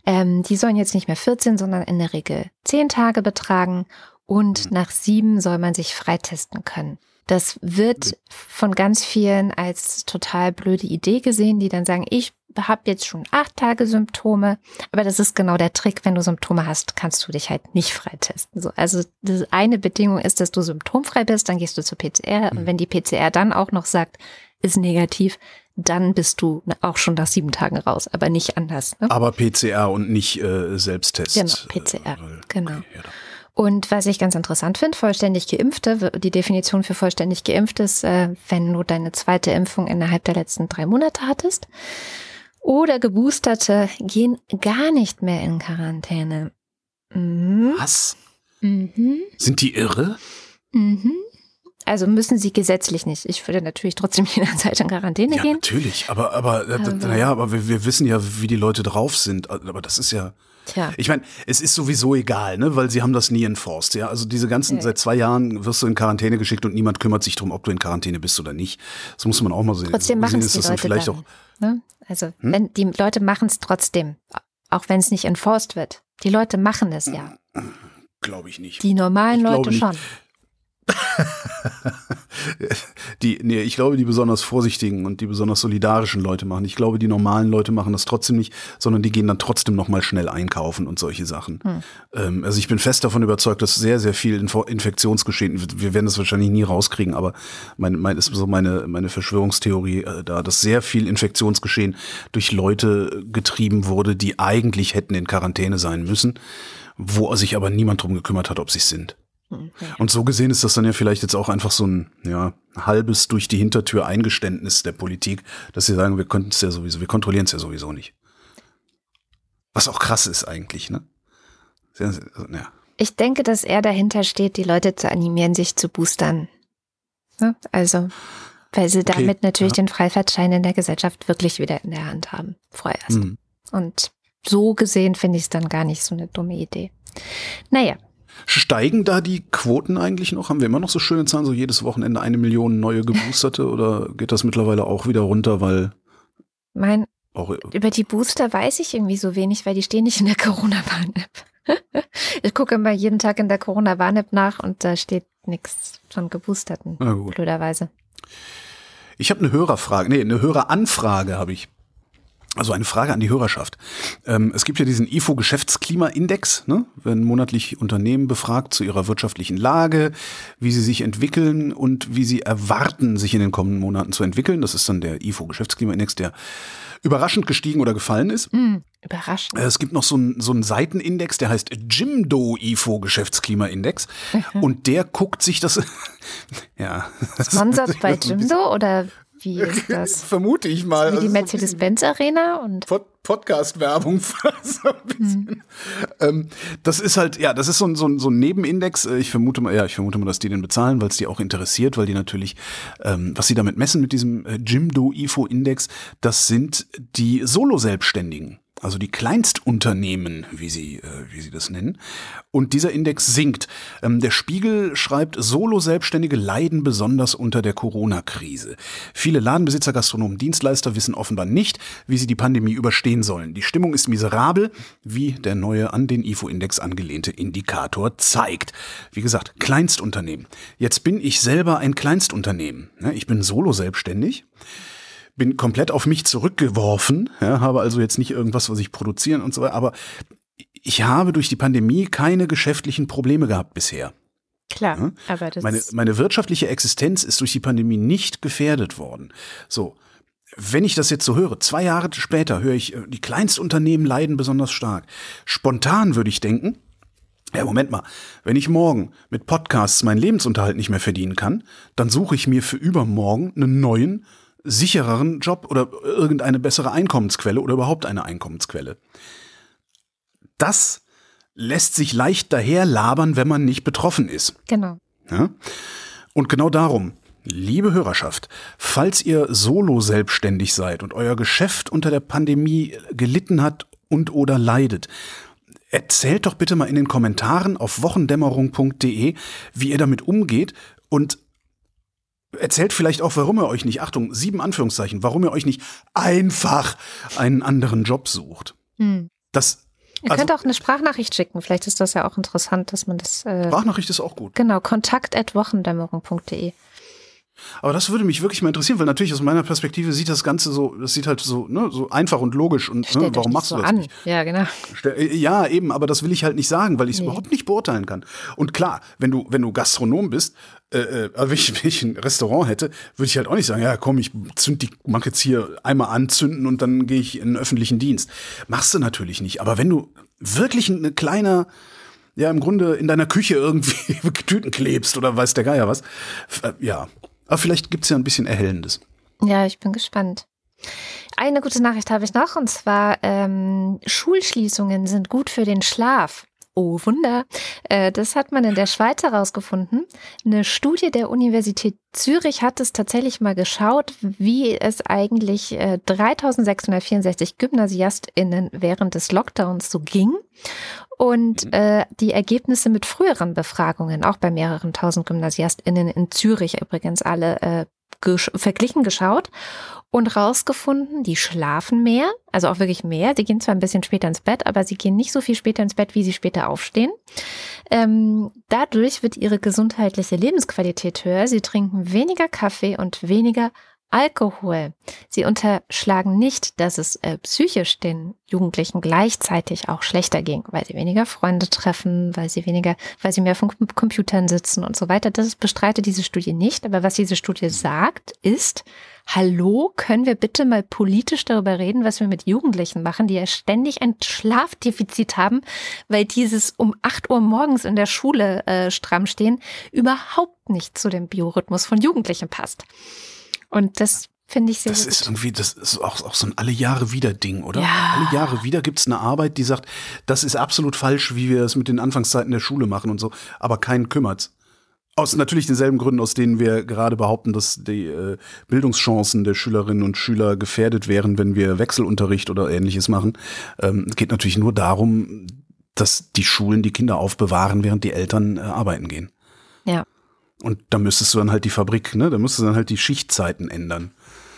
Ähm, die sollen jetzt nicht mehr 14, sondern in der Regel 10 Tage betragen und mhm. nach sieben soll man sich freitesten können. Das wird von ganz vielen als total blöde Idee gesehen, die dann sagen, ich habe jetzt schon acht Tage Symptome, aber das ist genau der Trick. Wenn du Symptome hast, kannst du dich halt nicht freitesten. So, also das eine Bedingung ist, dass du symptomfrei bist, dann gehst du zur PCR mhm. und wenn die PCR dann auch noch sagt, ist negativ, dann bist du auch schon nach sieben Tagen raus, aber nicht anders. Ne? Aber PCR und nicht äh, Selbsttest. Genau, PCR, äh, genau. Okay, ja, und was ich ganz interessant finde, vollständig geimpfte, die Definition für vollständig geimpft ist, äh, wenn du deine zweite Impfung innerhalb der letzten drei Monate hattest oder Geboosterte gehen gar nicht mehr in Quarantäne. Mhm. Was? Mhm. Sind die irre? Mhm. Also müssen sie gesetzlich nicht. Ich würde natürlich trotzdem jederzeit in Quarantäne ja, gehen. Natürlich, aber, aber, aber. naja, aber wir, wir wissen ja, wie die Leute drauf sind. Aber das ist ja. Tja. Ich meine, es ist sowieso egal, ne, weil sie haben das nie enforced, ja. Also diese ganzen, ja. seit zwei Jahren wirst du in Quarantäne geschickt und niemand kümmert sich darum, ob du in Quarantäne bist oder nicht. Das muss man auch mal sehen. Trotzdem machen es die Leute vielleicht dann, auch. Ne? Also hm? wenn die Leute machen es trotzdem, auch wenn es nicht enforced wird. Die Leute machen es ja. Glaube ich nicht. Die normalen Leute schon. die, nee, ich glaube, die besonders vorsichtigen und die besonders solidarischen Leute machen. Ich glaube, die normalen Leute machen das trotzdem nicht, sondern die gehen dann trotzdem nochmal schnell einkaufen und solche Sachen. Hm. Ähm, also ich bin fest davon überzeugt, dass sehr, sehr viel Info Infektionsgeschehen, wir werden das wahrscheinlich nie rauskriegen, aber mein, mein ist so meine, meine Verschwörungstheorie äh, da, dass sehr viel Infektionsgeschehen durch Leute getrieben wurde, die eigentlich hätten in Quarantäne sein müssen, wo sich aber niemand drum gekümmert hat, ob sie es sind. Okay. Und so gesehen ist das dann ja vielleicht jetzt auch einfach so ein ja, halbes durch die Hintertür Eingeständnis der Politik, dass sie sagen, wir könnten es ja sowieso, wir kontrollieren es ja sowieso nicht. Was auch krass ist eigentlich, ne? Also, ja. Ich denke, dass er dahinter steht, die Leute zu animieren, sich zu boostern. Ne? Also, weil sie damit okay, natürlich ja. den Freifahrtschein in der Gesellschaft wirklich wieder in der Hand haben, vorerst. Mhm. Und so gesehen finde ich es dann gar nicht so eine dumme Idee. Naja, Steigen da die Quoten eigentlich noch? Haben wir immer noch so schöne Zahlen, so jedes Wochenende eine Million neue Geboosterte oder geht das mittlerweile auch wieder runter, weil mein auch, über die Booster weiß ich irgendwie so wenig, weil die stehen nicht in der Corona-Warn-App. ich gucke immer jeden Tag in der Corona-Warn-App nach und da steht nichts von Geboosterten, blöderweise. Ich habe eine Hörerfrage, nee, eine Höreranfrage habe ich. Also eine Frage an die Hörerschaft. Ähm, es gibt ja diesen IFO Geschäftsklimaindex, ne? wenn monatlich Unternehmen befragt zu ihrer wirtschaftlichen Lage, wie sie sich entwickeln und wie sie erwarten, sich in den kommenden Monaten zu entwickeln. Das ist dann der IFO Geschäftsklimaindex, der überraschend gestiegen oder gefallen ist. Mm, überraschend. Es gibt noch so einen so einen Seitenindex, der heißt Jimdo IFO Geschäftsklimaindex Mhm. und der guckt sich das ja Sponsert bei Jimdo oder wie ist das? vermute ich mal. Wie die Also so ein Mercedes-Benz Arena und Pod Podcast-Werbung so bisschen. Ähm, das ist halt, ja, das ist so ein, so ein, so ein Nebenindex. Äh, Ich vermute mal, ja, ich vermute mal, dass die den bezahlen, weil es die auch interessiert, weil die natürlich, ähm, was sie damit messen mit diesem äh, Jimdo IFO-Index, das sind die Solo-Selbstständigen. Also die Kleinstunternehmen, wie sie, äh, wie sie das nennen. Und dieser Index sinkt. Ähm, der Spiegel schreibt, Solo-Selbstständige leiden besonders unter der Corona-Krise. Viele Ladenbesitzer, Gastronomen, Dienstleister wissen offenbar nicht, wie sie die Pandemie überstehen sollen. Die Stimmung ist miserabel, wie der neue an den IFO-Index angelehnte Indikator zeigt. Wie gesagt, Kleinstunternehmen. Jetzt bin ich selber ein Kleinstunternehmen. Ja, Ich bin Solo-Selbstständig bin komplett auf mich zurückgeworfen, ja, habe also jetzt nicht irgendwas, was ich produzieren und so weiter, aber ich habe durch die Pandemie keine geschäftlichen Probleme gehabt bisher. klar, Ja? aber das Meine, meine wirtschaftliche Existenz ist durch die Pandemie nicht gefährdet worden. So. Wenn ich das jetzt so höre, zwei Jahre später höre ich, äh, die Kleinstunternehmen leiden besonders stark. Spontan würde ich denken, ja, Moment mal, wenn ich morgen mit Podcasts meinen Lebensunterhalt nicht mehr verdienen kann, dann suche ich mir für übermorgen einen neuen, sichereren Job oder irgendeine bessere Einkommensquelle oder überhaupt eine Einkommensquelle. Das lässt sich leicht daherlabern, wenn man nicht betroffen ist. genau. Ja? Und genau darum, liebe Hörerschaft, falls ihr solo selbstständig seid und euer Geschäft unter der Pandemie gelitten hat und oder leidet, erzählt doch bitte mal in den Kommentaren auf wochendämmerung.de, wie ihr damit umgeht und erzählt vielleicht auch, warum ihr euch nicht, Achtung, sieben Anführungszeichen, warum ihr euch nicht einfach einen anderen Job sucht. Hm. Das Ihr Also- könnt auch eine Sprachnachricht schicken. Vielleicht ist das ja auch interessant, dass man das. Äh, Sprachnachricht ist auch gut. genau, kontakt.wochendämmerung.de. Aber das würde mich wirklich mal interessieren, weil natürlich aus meiner Perspektive sieht das Ganze so, das sieht halt so, ne, so einfach und logisch und ne, warum machst so du das an. nicht? Ja, genau. Äh, Ja, eben, aber das will ich halt nicht sagen, weil ich es Nee. überhaupt nicht beurteilen kann. Und klar, wenn du, wenn du Gastronom bist, äh, äh, also wenn, ich, wenn ich ein Restaurant hätte, würde ich halt auch nicht sagen, ja komm, ich zünd die, mach jetzt hier einmal anzünden und dann gehe ich in den öffentlichen Dienst. Machst du natürlich nicht. Aber wenn du wirklich ein kleiner, ja im Grunde in deiner Küche irgendwie Tüten klebst oder weiß der Geier was, äh, ja. Aber vielleicht gibt's ja ein bisschen Erhellendes. Ja, ich bin gespannt. Eine gute Nachricht habe ich noch, und zwar ähm, Schulschließungen sind gut für den Schlaf. Oh, Wunder. Äh, das hat man in der Schweiz herausgefunden. Eine Studie der Universität Zürich hat es tatsächlich mal geschaut, wie es eigentlich äh, 3664 GymnasiastInnen während des Lockdowns so ging. Und äh, die Ergebnisse mit früheren Befragungen, auch bei mehreren tausend GymnasiastInnen in Zürich übrigens alle äh, verglichen geschaut und rausgefunden, die schlafen mehr, also auch wirklich mehr. Sie gehen zwar ein bisschen später ins Bett, aber sie gehen nicht so viel später ins Bett, wie sie später aufstehen. Ähm, dadurch wird ihre gesundheitliche Lebensqualität höher. Sie trinken weniger Kaffee und weniger Alkohol. Sie unterschlagen nicht, dass es äh, psychisch den Jugendlichen gleichzeitig auch schlechter ging, weil sie weniger Freunde treffen, weil sie weniger, weil sie mehr von Com- Computern sitzen und so weiter. Das bestreitet diese Studie nicht. Aber was diese Studie sagt, ist, hallo, können wir bitte mal politisch darüber reden, was wir mit Jugendlichen machen, die ja ständig ein Schlafdefizit haben, weil dieses um 8 Uhr morgens in der Schule äh, stramm stehen überhaupt nicht zu dem Biorhythmus von Jugendlichen passt. Und das finde ich sehr, Das ist gut. irgendwie, das ist auch, auch so ein alle Jahre wieder Ding, oder? Ja. Alle Jahre wieder gibt's eine Arbeit, die sagt, das ist absolut falsch, wie wir es mit den Anfangszeiten der Schule machen und so, aber keinen kümmert's. Aus natürlich denselben Gründen, aus denen wir gerade behaupten, dass die äh, Bildungschancen der Schülerinnen und Schüler gefährdet wären, wenn wir Wechselunterricht oder ähnliches machen. Ähm, es geht natürlich nur darum, dass die Schulen die Kinder aufbewahren, während die Eltern äh, arbeiten gehen. Ja. Und da müsstest du dann halt die Fabrik, ne? Da müsstest du dann halt die Schichtzeiten ändern.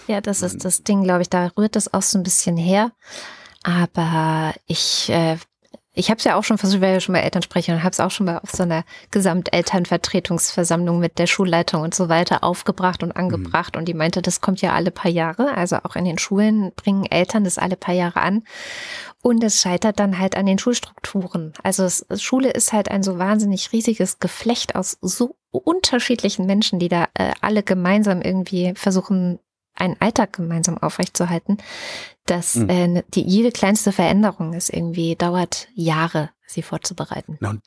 Ja, das ist das Ding, glaube ich. Da rührt das auch so ein bisschen her. Aber ich, äh, Ich habe es ja auch schon versucht, ich war ja schon bei Elternsprecher und habe es auch schon mal auf so einer Gesamtelternvertretungsversammlung mit der Schulleitung und so weiter aufgebracht und angebracht. Mhm. Und die meinte, das kommt ja alle paar Jahre. Also auch in den Schulen bringen Eltern das alle paar Jahre an. Und es scheitert dann halt an den Schulstrukturen. Also es, Schule ist halt ein so wahnsinnig riesiges Geflecht aus so unterschiedlichen Menschen, die da äh, alle gemeinsam irgendwie versuchen, einen Alltag gemeinsam aufrechtzuerhalten, dass mhm. äh, die, jede kleinste Veränderung ist irgendwie, dauert Jahre, sie vorzubereiten. Na,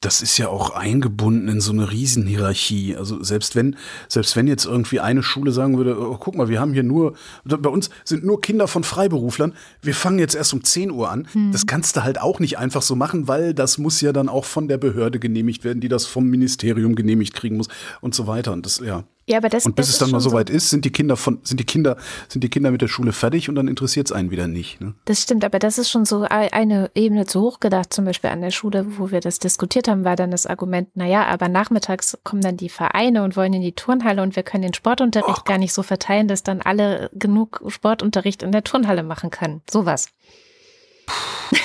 das ist ja auch eingebunden in so eine Riesenhierarchie. Also selbst wenn, selbst wenn jetzt irgendwie eine Schule sagen würde, oh, guck mal, wir haben hier nur, bei uns sind nur Kinder von Freiberuflern, wir fangen jetzt erst um 10 Uhr an. Hm. Das kannst du halt auch nicht einfach so machen, weil das muss ja dann auch von der Behörde genehmigt werden, die das vom Ministerium genehmigt kriegen muss und so weiter. Und das, ja. Ja, aber das, und bis das es dann mal soweit so ist, sind die Kinder von, sind die Kinder, sind die Kinder mit der Schule fertig und dann interessiert es einen wieder nicht. Ne? Das stimmt, aber das ist schon so eine Ebene zu hoch gedacht. Zum Beispiel an der Schule, wo wir das diskutiert haben, war dann das Argument, na ja, aber nachmittags kommen dann die Vereine und wollen in die Turnhalle und wir können den Sportunterricht oh. gar nicht so verteilen, dass dann alle genug Sportunterricht in der Turnhalle machen können. Sowas.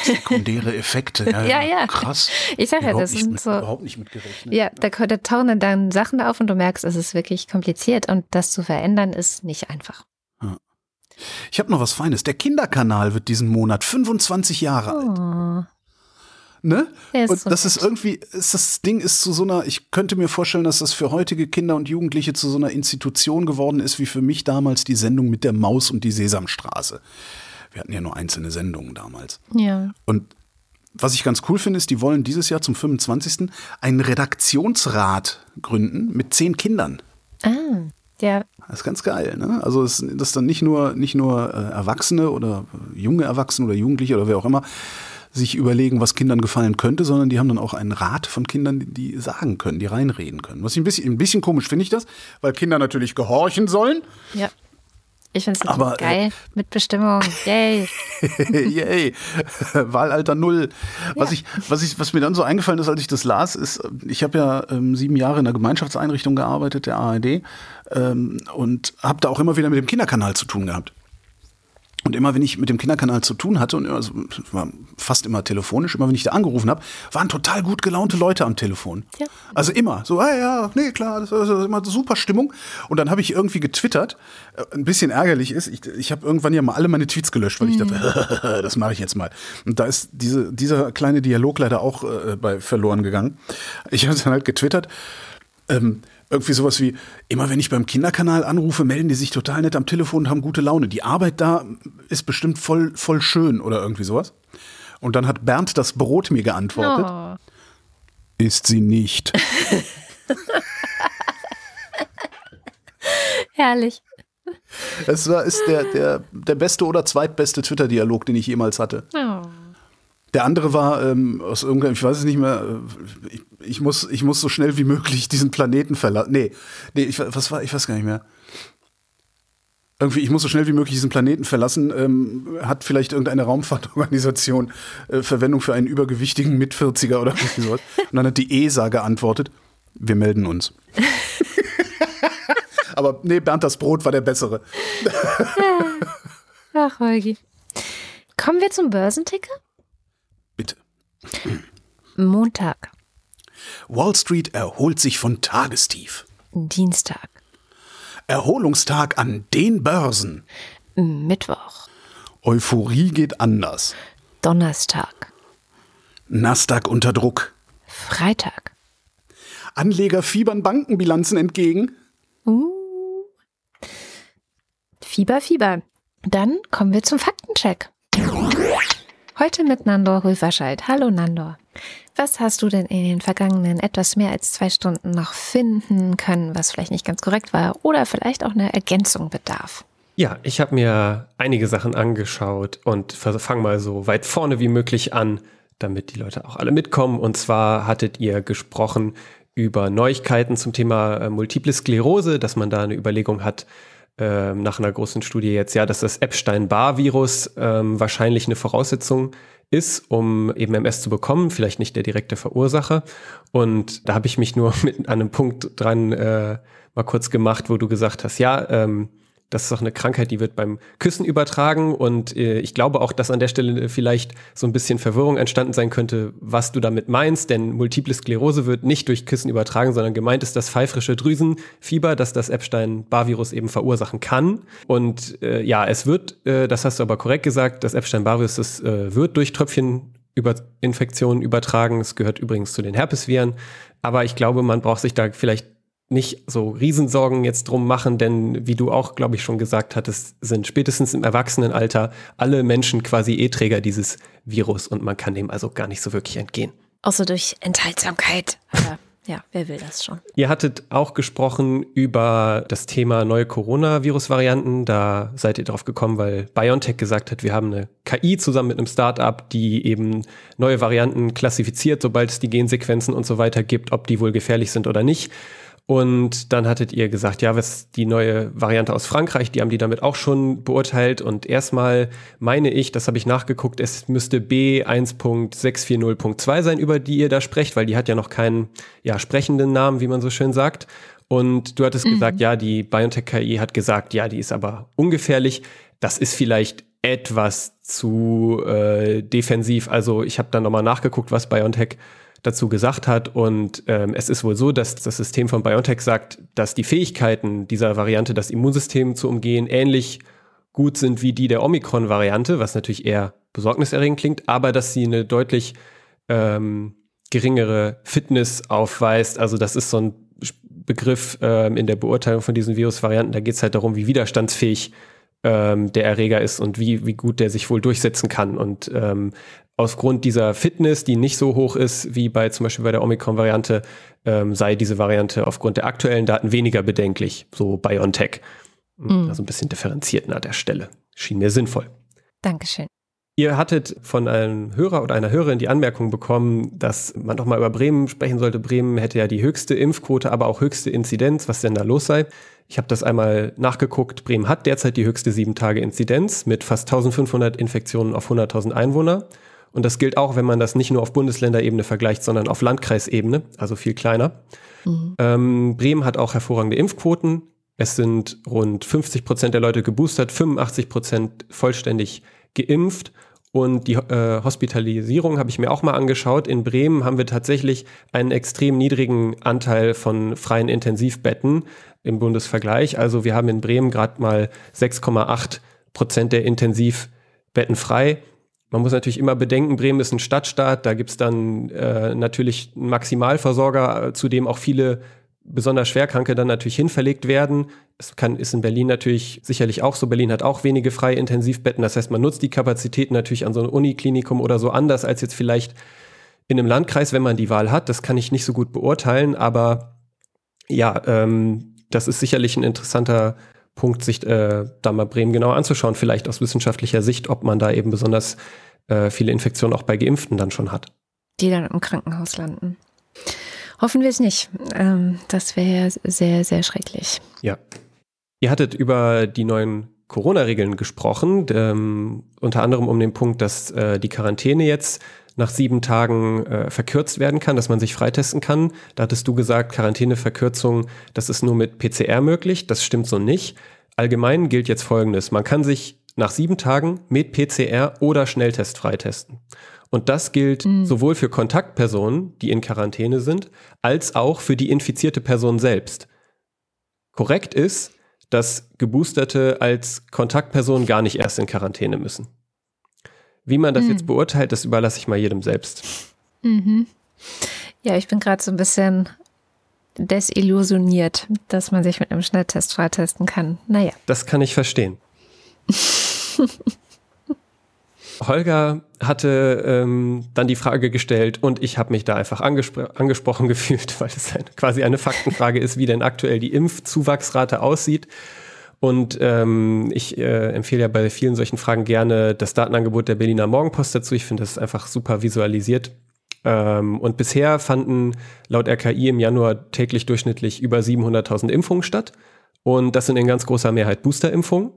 Sekundäre Effekte. Ja, ja, ja. Krass. Ich sage ja, das sind mit, so. Überhaupt nicht mitgerechnet. Ja, da, da tauchen dann Sachen auf und du merkst, es ist wirklich kompliziert und das zu verändern ist nicht einfach. Ja. Ich habe noch was Feines. Der Kinderkanal wird diesen Monat 25 Jahre oh. alt. Ne? Und so das gut. ist irgendwie, ist das Ding ist zu so einer, ich könnte mir vorstellen, dass das für heutige Kinder und Jugendliche zu so einer Institution geworden ist, wie für mich damals die Sendung mit der Maus und die Sesamstraße. Wir hatten ja nur einzelne Sendungen damals. Ja. Und was ich ganz cool finde, ist, die wollen dieses Jahr zum 25. einen Redaktionsrat gründen mit zehn Kindern. Ah, ja. Das ist ganz geil, ne? Also das, das dann nicht nur, nicht nur äh, Erwachsene oder junge Erwachsene oder Jugendliche oder wer auch immer sich überlegen, was Kindern gefallen könnte, sondern die haben dann auch einen Rat von Kindern, die, die sagen können, die reinreden können. Was ich ein bisschen, ein bisschen komisch finde ich das, weil Kinder natürlich gehorchen sollen. Ja. Ich finde es äh, geil. Äh, Mitbestimmung. Yay. Yay. Wahlalter null. Was, ich, was, ich, was mir dann so eingefallen ist, als ich das las, ist, ich habe ja ähm, sieben Jahre in einer Gemeinschaftseinrichtung gearbeitet, der ARD, ähm, und habe da auch immer wieder mit dem Kinderkanal zu tun gehabt. Und immer wenn ich mit dem Kinderkanal zu tun hatte, und also, war fast immer telefonisch, immer wenn ich da angerufen habe, waren total gut gelaunte Leute am Telefon. Ja. Also immer so, ah ja, nee, klar, das ist immer super Stimmung. Und dann habe ich irgendwie getwittert, äh, ein bisschen ärgerlich ist, ich, ich habe irgendwann ja mal alle meine Tweets gelöscht, weil ich dachte, mhm. das mache ich jetzt mal. Und da ist diese, dieser kleine Dialog leider auch äh, bei verloren gegangen. Ich habe dann halt getwittert, ähm, irgendwie sowas wie, immer wenn ich beim Kinderkanal anrufe, melden die sich total nett am Telefon und haben gute Laune. Die Arbeit da ist bestimmt voll, voll schön oder irgendwie sowas. Und dann hat Bernd das Brot mir geantwortet. Oh. Ist sie nicht. Herrlich. Es war, ist der, der, der beste oder zweitbeste Twitter-Dialog, den ich jemals hatte. Oh. Der andere war ähm, aus irgendeinem, ich weiß es nicht mehr, äh, ich, ich, muss, ich muss so schnell wie möglich diesen Planeten verlassen. Nee, nee, ich, was war, ich weiß gar nicht mehr. Irgendwie, ich muss so schnell wie möglich diesen Planeten verlassen, ähm, hat vielleicht irgendeine Raumfahrtorganisation äh, Verwendung für einen übergewichtigen Mitvierziger oder irgendwie sowas. Und dann hat die ESA geantwortet, wir melden uns. Aber nee, Bernd das Brot war der bessere. Ach, Holgi. Kommen wir zum Börsenticker? Montag. Wall Street erholt sich von Tagestief. Dienstag. Erholungstag an den Börsen. Mittwoch. Euphorie geht anders. Donnerstag. Nasdaq unter Druck. Freitag. Anleger fiebern Bankenbilanzen entgegen. Uh. Fieber, Fieber. Dann kommen wir zum Faktencheck. Heute mit Nandor Rüferscheid. Hallo Nandor. Was hast du denn in den vergangenen etwas mehr als zwei Stunden noch finden können, was vielleicht nicht ganz korrekt war oder vielleicht auch eine Ergänzung bedarf? Ja, ich habe mir einige Sachen angeschaut und fange mal so weit vorne wie möglich an, damit die Leute auch alle mitkommen. Und zwar hattet ihr gesprochen über Neuigkeiten zum Thema äh, Multiple Sklerose, dass man da eine Überlegung hat, ähm, nach einer großen Studie jetzt, ja, dass das Epstein-Barr-Virus ähm, wahrscheinlich eine Voraussetzung ist, um eben MS zu bekommen, vielleicht nicht der direkte Verursacher. Und da habe ich mich nur mit einem Punkt dran äh, mal kurz gemacht, wo du gesagt hast, ja, ähm, Das ist doch eine Krankheit, die wird beim Küssen übertragen. Und äh, ich glaube auch, dass an der Stelle vielleicht so ein bisschen Verwirrung entstanden sein könnte, was du damit meinst. Denn Multiple Sklerose wird nicht durch Küssen übertragen, sondern gemeint ist das pfeifrische Drüsenfieber, das das Epstein-Barr-Virus eben verursachen kann. Und äh, ja, es wird, äh, das hast du aber korrekt gesagt, das Epstein-Barr-Virus äh, wird durch Tröpfchen über Infektionen übertragen. Es gehört übrigens zu den Herpesviren. Aber ich glaube, man braucht sich da vielleicht nicht so Riesensorgen jetzt drum machen, denn wie du auch, glaube ich, schon gesagt hattest, sind spätestens im Erwachsenenalter alle Menschen quasi E-Träger dieses Virus und man kann dem also gar nicht so wirklich entgehen. Außer durch Enthaltsamkeit. Aber ja, wer will das schon? Ihr hattet auch gesprochen über das Thema neue Coronavirus-Varianten. Da seid ihr drauf gekommen, weil BioNTech gesagt hat, wir haben eine KI zusammen mit einem Startup, die eben neue Varianten klassifiziert, sobald es die Gensequenzen und so weiter gibt, ob die wohl gefährlich sind oder nicht. Und dann hattet ihr gesagt, ja, was die neue Variante aus Frankreich, die haben die damit auch schon beurteilt. Und erstmal meine ich, das habe ich nachgeguckt, es müsste B1.640.2 sein, über die ihr da sprecht, weil die hat ja noch keinen ja, sprechenden Namen, wie man so schön sagt. Und du hattest mhm. gesagt, ja, die BioNTech KI hat gesagt, ja, die ist aber ungefährlich. Das ist vielleicht etwas zu äh, defensiv. Also ich habe dann nochmal nachgeguckt, was BioNTech dazu gesagt hat. Und ähm, es ist wohl so, dass das System von BioNTech sagt, dass die Fähigkeiten dieser Variante, das Immunsystem zu umgehen, ähnlich gut sind wie die der Omikron-Variante, was natürlich eher besorgniserregend klingt, aber dass sie eine deutlich ähm, geringere Fitness aufweist. Also das ist so ein Begriff ähm, in der Beurteilung von diesen Virusvarianten. Da geht es halt darum, wie widerstandsfähig ähm, der Erreger ist und wie, wie gut der sich wohl durchsetzen kann. Und ähm, Aufgrund dieser Fitness, die nicht so hoch ist wie bei zum Beispiel bei der Omikron-Variante, ähm, sei diese Variante aufgrund der aktuellen Daten weniger bedenklich, so BioNTech. Mhm. Also ein bisschen differenziert an der Stelle. Schien mir sinnvoll. Dankeschön. Ihr hattet von einem Hörer oder einer Hörerin die Anmerkung bekommen, dass man doch mal über Bremen sprechen sollte. Bremen hätte ja die höchste Impfquote, aber auch höchste Inzidenz, was denn da los sei. Ich habe das einmal nachgeguckt. Bremen hat derzeit die höchste sieben Tage Inzidenz mit fast 1500 Infektionen auf 100.000 Einwohner. Und das gilt auch, wenn man das nicht nur auf Bundesländerebene vergleicht, sondern auf Landkreisebene, also viel kleiner. Mhm. Ähm, Bremen hat auch hervorragende Impfquoten. Es sind rund 50 Prozent der Leute geboostert, 85 Prozent vollständig geimpft. Und die äh, Hospitalisierung habe ich mir auch mal angeschaut. In Bremen haben wir tatsächlich einen extrem niedrigen Anteil von freien Intensivbetten im Bundesvergleich. Also wir haben in Bremen gerade mal 6,8 Prozent der Intensivbetten frei. Man muss natürlich immer bedenken, Bremen ist ein Stadtstaat, da gibt's dann äh, natürlich einen Maximalversorger, zu dem auch viele besonders Schwerkranke dann natürlich hinverlegt werden. Es kann, ist in Berlin natürlich sicherlich auch so. Berlin hat auch wenige freie Intensivbetten. Das heißt, man nutzt die Kapazitäten natürlich an so einem Uniklinikum oder so anders als jetzt vielleicht in einem Landkreis, wenn man die Wahl hat. Das kann ich nicht so gut beurteilen, aber ja, ähm, das ist sicherlich ein interessanter Punkt, sich äh, da mal Bremen genau anzuschauen, vielleicht aus wissenschaftlicher Sicht, ob man da eben besonders äh, viele Infektionen auch bei Geimpften dann schon hat. Die dann im Krankenhaus landen. Hoffen wir es nicht. Ähm, das wäre sehr, sehr schrecklich. Ja. Ihr hattet über die neuen Corona-Regeln gesprochen, ähm, unter anderem um den Punkt, dass äh, die Quarantäne jetzt nach sieben Tagen äh, verkürzt werden kann, dass man sich freitesten kann. Da hattest du gesagt, Quarantäneverkürzung, das ist nur mit PCR möglich. Das stimmt so nicht. Allgemein gilt jetzt Folgendes. Man kann sich nach sieben Tagen mit PCR oder Schnelltest freitesten. Und das gilt mhm. sowohl für Kontaktpersonen, die in Quarantäne sind, als auch für die infizierte Person selbst. Korrekt ist, dass Geboosterte als Kontaktperson gar nicht erst in Quarantäne müssen. Wie man das mhm. jetzt beurteilt, das überlasse ich mal jedem selbst. Mhm. Ja, ich bin gerade so ein bisschen desillusioniert, dass man sich mit einem Schnelltest freitesten kann. Naja. Das kann ich verstehen. Holger hatte ähm, dann die Frage gestellt und ich habe mich da einfach angespro angesprochen gefühlt, weil es ein, quasi eine Faktenfrage ist, wie denn aktuell die Impfzuwachsrate aussieht. Und ähm, ich äh, empfehle ja bei vielen solchen Fragen gerne das Datenangebot der Berliner Morgenpost dazu. Ich finde das einfach super visualisiert. Ähm, und bisher fanden laut RKI im Januar täglich durchschnittlich über 700.000 Impfungen statt. Und das sind in ganz großer Mehrheit Boosterimpfungen.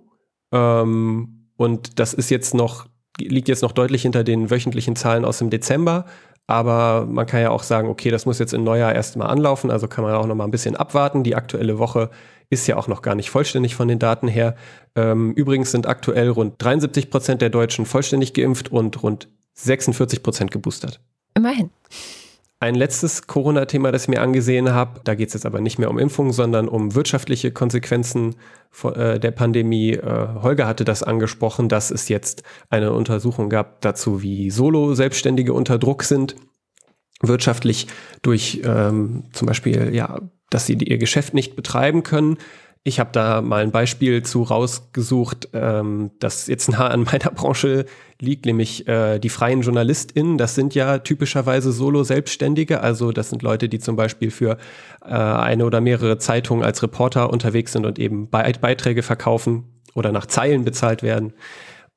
Ähm, und das ist jetzt noch, liegt jetzt noch deutlich hinter den wöchentlichen Zahlen aus dem Dezember. Aber man kann ja auch sagen, okay, das muss jetzt im Neujahr erstmal anlaufen, also kann man auch noch mal ein bisschen abwarten. Die aktuelle Woche ist ja auch noch gar nicht vollständig von den Daten her. Ähm, übrigens sind aktuell rund 73 Prozent der Deutschen vollständig geimpft und rund 46 Prozent geboostert. Immerhin. Ein letztes Corona-Thema, das ich mir angesehen habe, da geht es jetzt aber nicht mehr um Impfungen, sondern um wirtschaftliche Konsequenzen äh, der Pandemie. Äh, Holger hatte das angesprochen, dass es jetzt eine Untersuchung gab dazu, wie Solo-Selbstständige unter Druck sind, wirtschaftlich durch ähm, zum Beispiel, ja, dass sie ihr Geschäft nicht betreiben können. Ich habe da mal ein Beispiel zu rausgesucht, ähm, das jetzt nah an meiner Branche liegt, nämlich äh, die freien JournalistInnen. Das sind ja typischerweise Solo-Selbstständige, also das sind Leute, die zum Beispiel für äh, eine oder mehrere Zeitungen als Reporter unterwegs sind und eben Beiträge verkaufen oder nach Zeilen bezahlt werden.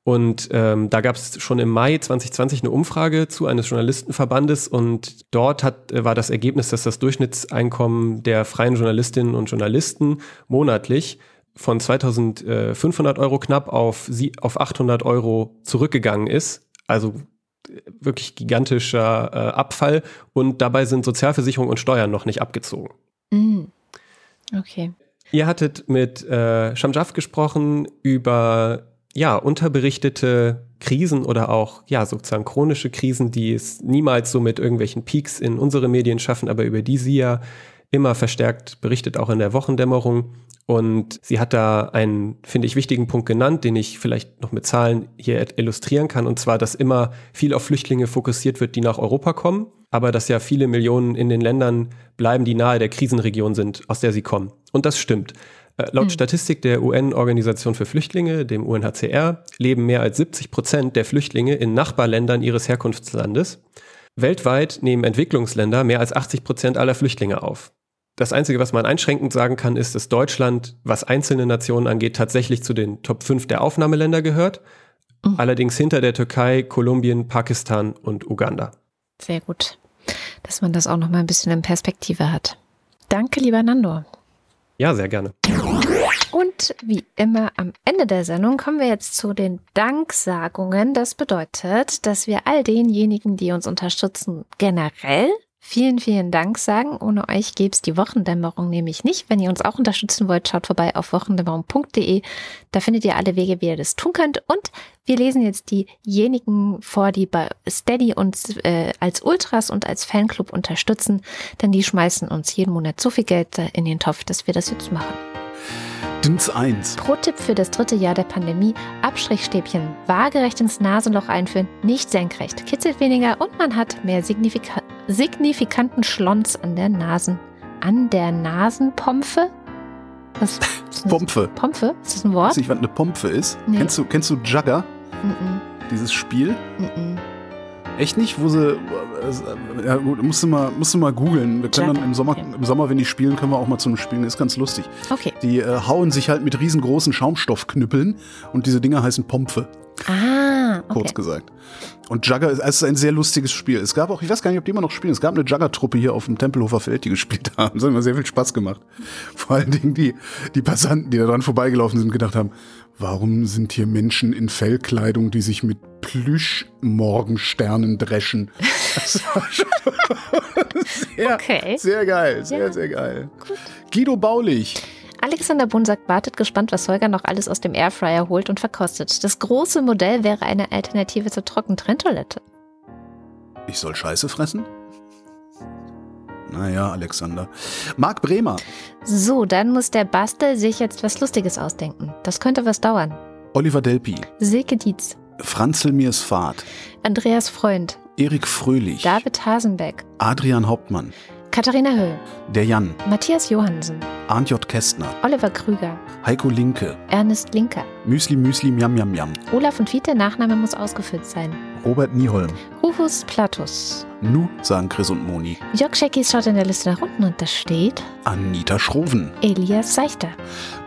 Und ähm, da gab es schon im Mai 2020 eine Umfrage zu eines Journalistenverbandes und dort hat, äh, war das Ergebnis, dass das Durchschnittseinkommen der freien Journalistinnen und Journalisten monatlich von 2500 Euro knapp auf, sie, auf 800 Euro zurückgegangen ist. Also äh, wirklich gigantischer äh, Abfall und dabei sind Sozialversicherung und Steuern noch nicht abgezogen. Mm. Okay. Ihr hattet mit äh, Shamjaf gesprochen über ja, unterberichtete Krisen oder auch, ja, sozusagen chronische Krisen, die es niemals so mit irgendwelchen Peaks in unsere Medien schaffen, aber über die sie ja immer verstärkt berichtet, auch in der Wochendämmerung. Und sie hat da einen, finde ich, wichtigen Punkt genannt, den ich vielleicht noch mit Zahlen hier illustrieren kann, und zwar, dass immer viel auf Flüchtlinge fokussiert wird, die nach Europa kommen, aber dass ja viele Millionen in den Ländern bleiben, die nahe der Krisenregion sind, aus der sie kommen. Und das stimmt. Äh, laut hm. Statistik der UN-Organisation für Flüchtlinge, dem UNHCR, leben mehr als 70 Prozent der Flüchtlinge in Nachbarländern ihres Herkunftslandes. Weltweit nehmen Entwicklungsländer mehr als 80 Prozent aller Flüchtlinge auf. Das Einzige, was man einschränkend sagen kann, ist, dass Deutschland, was einzelne Nationen angeht, tatsächlich zu den Top 5 der Aufnahmeländer gehört. Mhm. Allerdings hinter der Türkei, Kolumbien, Pakistan und Uganda. Sehr gut, dass man das auch noch mal ein bisschen in Perspektive hat. Danke, lieber Nando. Ja, sehr gerne. Und wie immer am Ende der Sendung kommen wir jetzt zu den Danksagungen. Das bedeutet, dass wir all denjenigen, die uns unterstützen, generell vielen, vielen Dank sagen. Ohne euch gäbe es die Wochendämmerung nämlich nicht. Wenn ihr uns auch unterstützen wollt, schaut vorbei auf wochendämmerung.de. Da findet ihr alle Wege, wie ihr das tun könnt. Und wir lesen jetzt diejenigen vor, die bei Steady uns äh, als Ultras und als Fanclub unterstützen, denn die schmeißen uns jeden Monat so viel Geld in den Topf, dass wir das jetzt machen. Dins 1. Pro-Tipp für das dritte Jahr der Pandemie: Abstrichstäbchen waagerecht ins Nasenloch einführen, nicht senkrecht, kitzelt weniger und man hat mehr Signifika signifikanten Schlons an der Nasen. An der Nasenpompfe? Was? Pompfe. Pompfe? Ist das ein Wort? Weißt du nicht, was eine Pompfe ist? Nee. Kennst, du, kennst du Jugger? Mm -mm. Dieses Spiel? Mm Echt nicht? Wo sie. Äh, ja, gut, musst du mal, musst du mal googeln. Wir können dann im Sommer, im Sommer, wenn die spielen, können wir auch mal zu einem Spielen. Ist ganz lustig. Okay. Die äh, hauen sich halt mit riesengroßen Schaumstoffknüppeln und diese Dinger heißen Pompfe. Ah, okay. Kurz gesagt. Und Jugger ist, ist ein sehr lustiges Spiel. Es gab auch, ich weiß gar nicht, ob die immer noch spielen, es gab eine Jugger-Truppe hier auf dem Tempelhofer Feld, die gespielt haben. Das hat immer sehr viel Spaß gemacht. Vor allen Dingen die, die Passanten, die da dran vorbeigelaufen sind, gedacht haben, warum sind hier Menschen in Fellkleidung, die sich mit Plüsch-Morgensternen dreschen? Das war schon sehr, okay. sehr geil, sehr, ja. sehr geil. Gut. Guido Baulich. Alexander Bunsack wartet gespannt, was Holger noch alles aus dem Airfryer holt und verkostet. Das große Modell wäre eine Alternative zur Trockentrenntoilette. Ich soll Scheiße fressen? Naja, Alexander. Marc Bremer. So, dann muss der Bastel sich jetzt was Lustiges ausdenken. Das könnte was dauern. Oliver Delpi. Silke Dietz. Franzl Mirs Fahrt. Andreas Freund. Erik Fröhlich. David Hasenbeck. Adrian Hauptmann. Katharina Höll. Der Jan. Matthias Johansen. Arndt J. Kästner. Oliver Krüger. Heiko Linke. Ernest Linker. Müsli Müsli Miam Miam Miam. Olaf und Fiete, Nachname muss ausgefüllt sein. Robert Nieholm. Rufus Platus. Nu, sagen Chris und Moni. Jörg Scheckis schaut in der Liste nach unten und da steht Anita Schroven. Elias Seichter.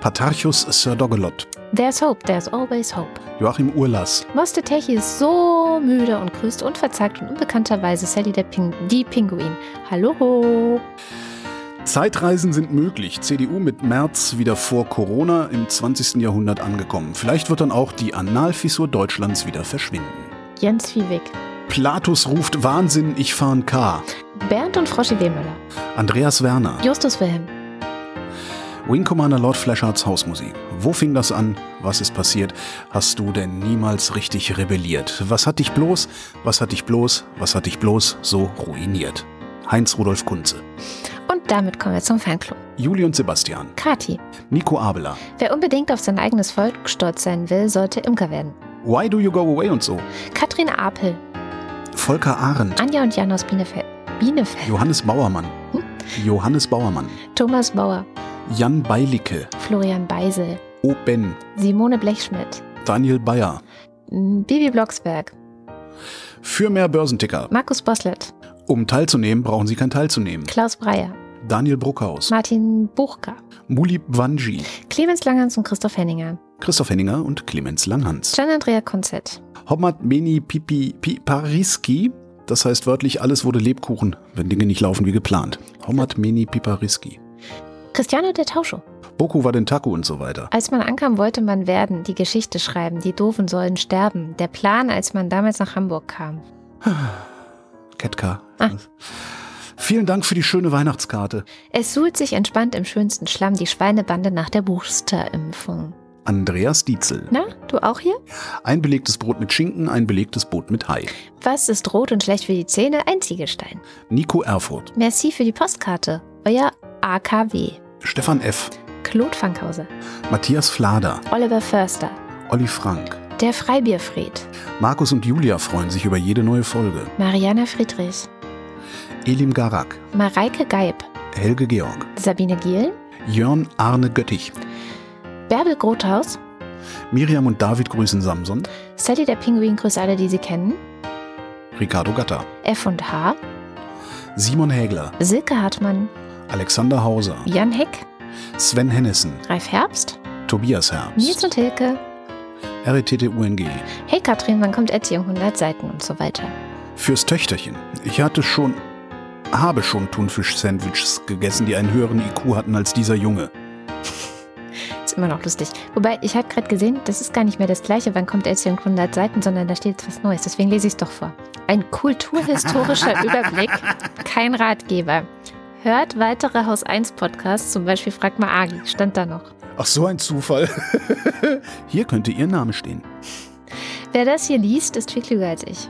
Patarchus Sir Dogelot. There's hope, there's always hope. Joachim Urlass. Moste Techi ist so müde und grüßt unverzagt und unbekannterweise Sally der Ping die Pinguin. Hallo. Zeitreisen sind möglich. CDU mit März wieder vor Corona im 20. Jahrhundert angekommen. Vielleicht wird dann auch die Analfissur Deutschlands wieder verschwinden. Jens Viehweg. Platus ruft Wahnsinn, ich fahren K. Bernd und Froschi Wehmüller. Andreas Werner. Justus Wilhelm. Wing Commander Lord Flashards Hausmusik. Wo fing das an? Was ist passiert? Hast du denn niemals richtig rebelliert? Was hat dich bloß, was hat dich bloß, was hat dich bloß so ruiniert? Heinz Rudolf Kunze. Und damit kommen wir zum Fanclub. Juli und Sebastian. Kati. Nico Abela. Wer unbedingt auf sein eigenes Volk stolz sein will, sollte Imker werden. Why do you go away und so? Katrin Apel. Volker Arendt. Anja und Jan aus Bielefeld. Bielefeld. Johannes Bauermann. Hm? Johannes Bauermann. Thomas Bauer. Jan Beilicke. Florian Beisel. O. Ben. Simone Blechschmidt. Daniel Bayer. Bibi Blocksberg. Für mehr Börsenticker. Markus Boslett. Um teilzunehmen, brauchen Sie kein teilzunehmen. Klaus Breyer. Daniel Bruckhaus. Martin Buchka. Mulib Wanji. Clemens Langhans und Christoph Henninger. Christoph Henninger und Clemens Langhans. Gian-Andrea Konzett. Homat Meni Pipi Pi, Pariski. Das heißt wörtlich, alles wurde Lebkuchen, wenn Dinge nicht laufen wie geplant. Homat Meni Pipariski. Cristiano der Tauscho. Boku war den Taku und so weiter. Als man ankam, wollte man werden, die Geschichte schreiben, die Doofen sollen sterben. Der Plan, als man damals nach Hamburg kam. Ketka. Ah. Vielen Dank für die schöne Weihnachtskarte. Es suhlt sich entspannt im schönsten Schlamm die Schweinebande nach der Boosterimpfung. Andreas Dietzel. Na, du auch hier? Ein belegtes Brot mit Schinken, ein belegtes Boot mit Hai. Was ist rot und schlecht für die Zähne? Ein Ziegelstein. Nico Erfurt. Merci für die Postkarte. Euer AKW. Stefan F. Claude Fankhauser. Matthias Flader. Oliver Förster. Olli Frank. Der Freibierfried. Markus und Julia freuen sich über jede neue Folge. Mariana Friedrich. Elim Garak. Mareike Geib. Helge Georg. Sabine Giel. Jörn Arne Göttich. Bärbel Grothaus. Miriam und David grüßen Samson. Sally der Pinguin grüßt alle, die sie kennen. Ricardo Gatter. F und H. Simon Hägler. Silke Hartmann. Alexander Hauser. Jan Heck. Sven Hennissen. Ralf Herbst. Tobias Herbst. Nils und Hilke. RETT-UNG. Hey Katrin, wann kommt Erziehung 100 Seiten und so weiter. Fürs Töchterchen. Ich hatte schon, habe schon Thunfisch-Sandwiches gegessen, die einen höheren IQ hatten als dieser Junge. Ist immer noch lustig. Wobei, ich habe gerade gesehen, das ist gar nicht mehr das gleiche, wann kommt Erziehung 100 Seiten, sondern da steht was Neues. Deswegen lese ich es doch vor. Ein kulturhistorischer Überblick, kein Ratgeber. Hört weitere Haus 1 Podcasts, zum Beispiel Frag mal Agi, stand da noch. Ach, so ein Zufall. Hier könnte Ihr Name stehen. Wer das hier liest, ist viel klüger als ich.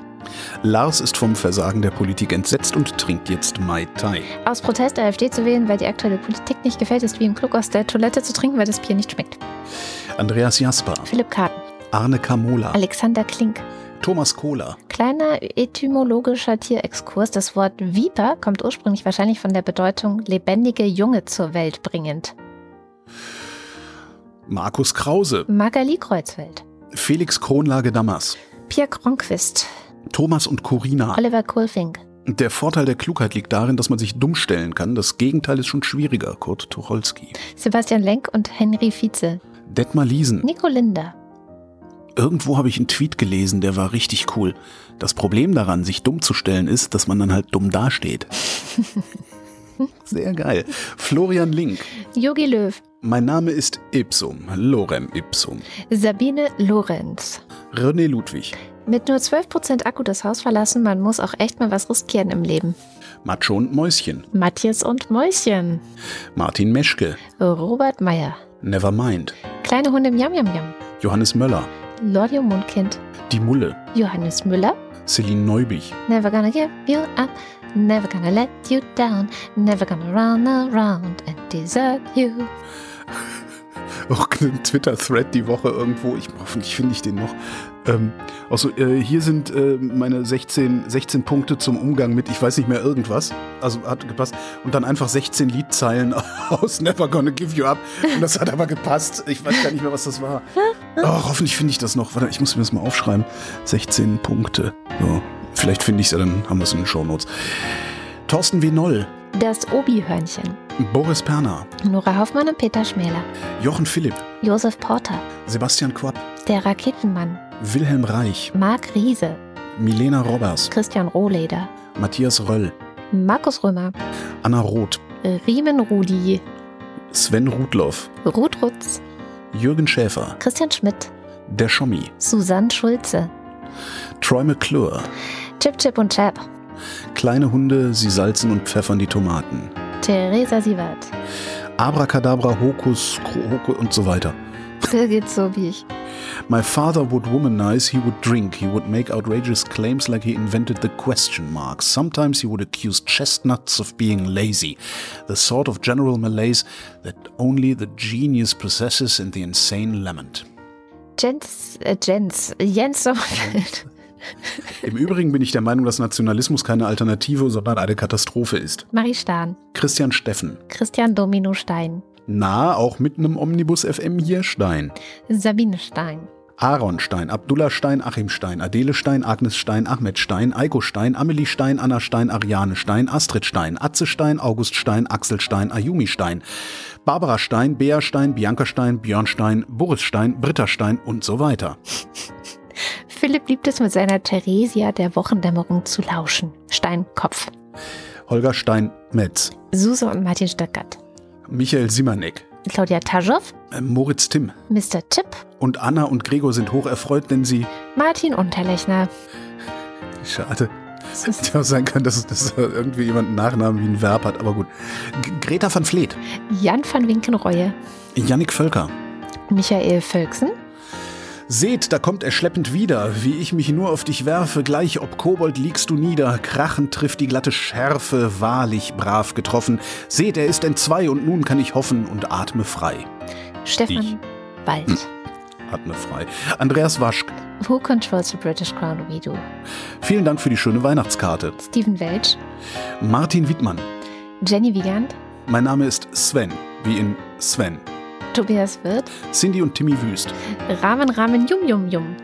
Lars ist vom Versagen der Politik entsetzt und trinkt jetzt Mai Tai. Aus Protest AfD zu wählen, weil die aktuelle Politik nicht gefällt, ist wie im Klug aus der Toilette zu trinken, weil das Bier nicht schmeckt. Andreas Jasper. Philipp Karten. Arne Kamola. Alexander Klink. Thomas Kohler. Kleiner etymologischer Tierexkurs. Das Wort Viper kommt ursprünglich wahrscheinlich von der Bedeutung lebendige Junge zur Welt bringend. Markus Krause. Magali Kreuzfeld. Felix Kronlage Dammers. Pierre Kronquist. Thomas und Corina. Oliver Kohlfink. Der Vorteil der Klugheit liegt darin, dass man sich dumm stellen kann. Das Gegenteil ist schon schwieriger. Kurt Tucholsky. Sebastian Lenk und Henry Vize. Detmar Liesen. Nico Linder. Irgendwo habe ich einen Tweet gelesen, der war richtig cool. Das Problem daran, sich dumm zu stellen, ist, dass man dann halt dumm dasteht. Sehr geil. Florian Link. Yogi Löw. Mein Name ist Ipsum, Lorem Ipsum. Sabine Lorenz. René Ludwig. Mit nur 12% Akku das Haus verlassen, man muss auch echt mal was riskieren im Leben. Macho und Mäuschen. Matthias und Mäuschen. Martin Meschke. Robert Meyer. Nevermind. Kleine Hunde im Yam Yam Yam. Johannes Möller. Lordio Mundkind. Die Mulle. Johannes Müller. Celine Neubich. Never gonna give you up. Never gonna let you down. Never gonna run around and desert you. Auch ein Twitter-Thread die Woche irgendwo. Ich, hoffentlich finde ich den noch. Ähm, also, äh, hier sind äh, meine 16, 16 Punkte zum Umgang mit, ich weiß nicht mehr, irgendwas. Also hat gepasst. Und dann einfach 16 Liedzeilen aus Never Gonna Give You Up. Und das hat aber gepasst. Ich weiß gar nicht mehr, was das war. Oh, hoffentlich finde ich das noch. Warte, ich muss mir das mal aufschreiben. 16 Punkte. So. Vielleicht finde ich es ja, dann haben wir es in den Shownotes. Thorsten W. Noll. Das Obi-Hörnchen. Boris Perner. Nora Hoffmann und Peter Schmäler. Jochen Philipp. Josef Porter. Sebastian Quapp. Der Raketenmann. Wilhelm Reich. Marc Riese. Milena Robbers. Christian Rohleder. Matthias Röll. Markus Römer. Anna Roth. Riemen Rudi. Sven Rudloff. Ruth Rutz. Jürgen Schäfer. Christian Schmidt. Der Schommi. Susanne Schulze. Troy McClure. Chip Chip und Chap. Kleine Hunde, sie salzen und pfeffern die Tomaten. Theresa Sievert. Abracadabra, Hokus, Hokus und so weiter. Der geht so wie ich. My father would womanize, he would drink, he would make outrageous claims like he invented the question mark. Sometimes he would accuse chestnuts of being lazy, the sort of general malaise that only the genius possesses and the insane lament. Jens, äh, Jens, Jens Sommerfeld. Im Übrigen bin ich der Meinung, dass Nationalismus keine Alternative, sondern eine Katastrophe ist. Marie Stahn, Christian Steffen. Christian Domino Stein, Na, auch mit einem Omnibus FM hier Stein. Sabine Stein, Aaron Stein, Abdullah Stein, Achim Stein, Adele Stein, Agnes Stein, Ahmed Stein, Eiko Stein, Amelie Stein, Anna Stein, Ariane Stein, Astrid Stein, Atze Stein, August Stein, Axel Stein, Ayumi Stein, Barbara Stein, Bea Stein, Bianca Stein, Björn Stein, Boris Stein, Britta Stein und so weiter. Philipp liebt es mit seiner Theresia der Wochendämmerung zu lauschen. Steinkopf. Holger Stein, Metz, Suse und Martin Stöckert. Michael Simanek, Claudia Taschow, äh, Moritz Timm Mr. Tipp, und Anna und Gregor sind hoch erfreut, denn sie, Martin Unterlechner. schade, hätte auch sein können, dass, dass irgendwie jemand einen Nachnamen wie ein Verb hat, aber gut. G Greta van Vleet, Jan van Winkenreue, Yannick Völker, Michael Völksen, Seht, da kommt er schleppend wieder, wie ich mich nur auf dich werfe, gleich ob Kobold liegst du nieder, krachend trifft die glatte Schärfe, wahrlich brav getroffen. Seht, er ist entzwei und nun kann ich hoffen und atme frei. Stefan Ich. Wald. Atme frei. Andreas Waschk, Who controls the British Crown we do? vielen Dank für die schöne Weihnachtskarte. Steven Welch, Martin Wiedmann, Jenny Wiegand, mein Name ist Sven, wie in Sven. Tobias Wirth, Cindy und Timmy Wüst, Ramen Ramen Yum Yum Yum.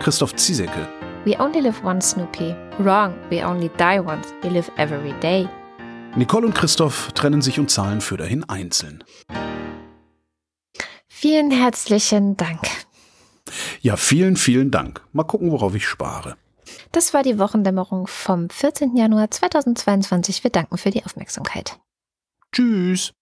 Christoph Ziesecke, We only live once, Snoopy. Wrong, we only die once. We live every day. Nicole und Christoph trennen sich und zahlen für dahin einzeln. Vielen herzlichen Dank. Ja, vielen, vielen Dank. Mal gucken, worauf ich spare. Das war die Wochendämmerung vom 14. Januar 2022. Wir danken für die Aufmerksamkeit. Tschüss.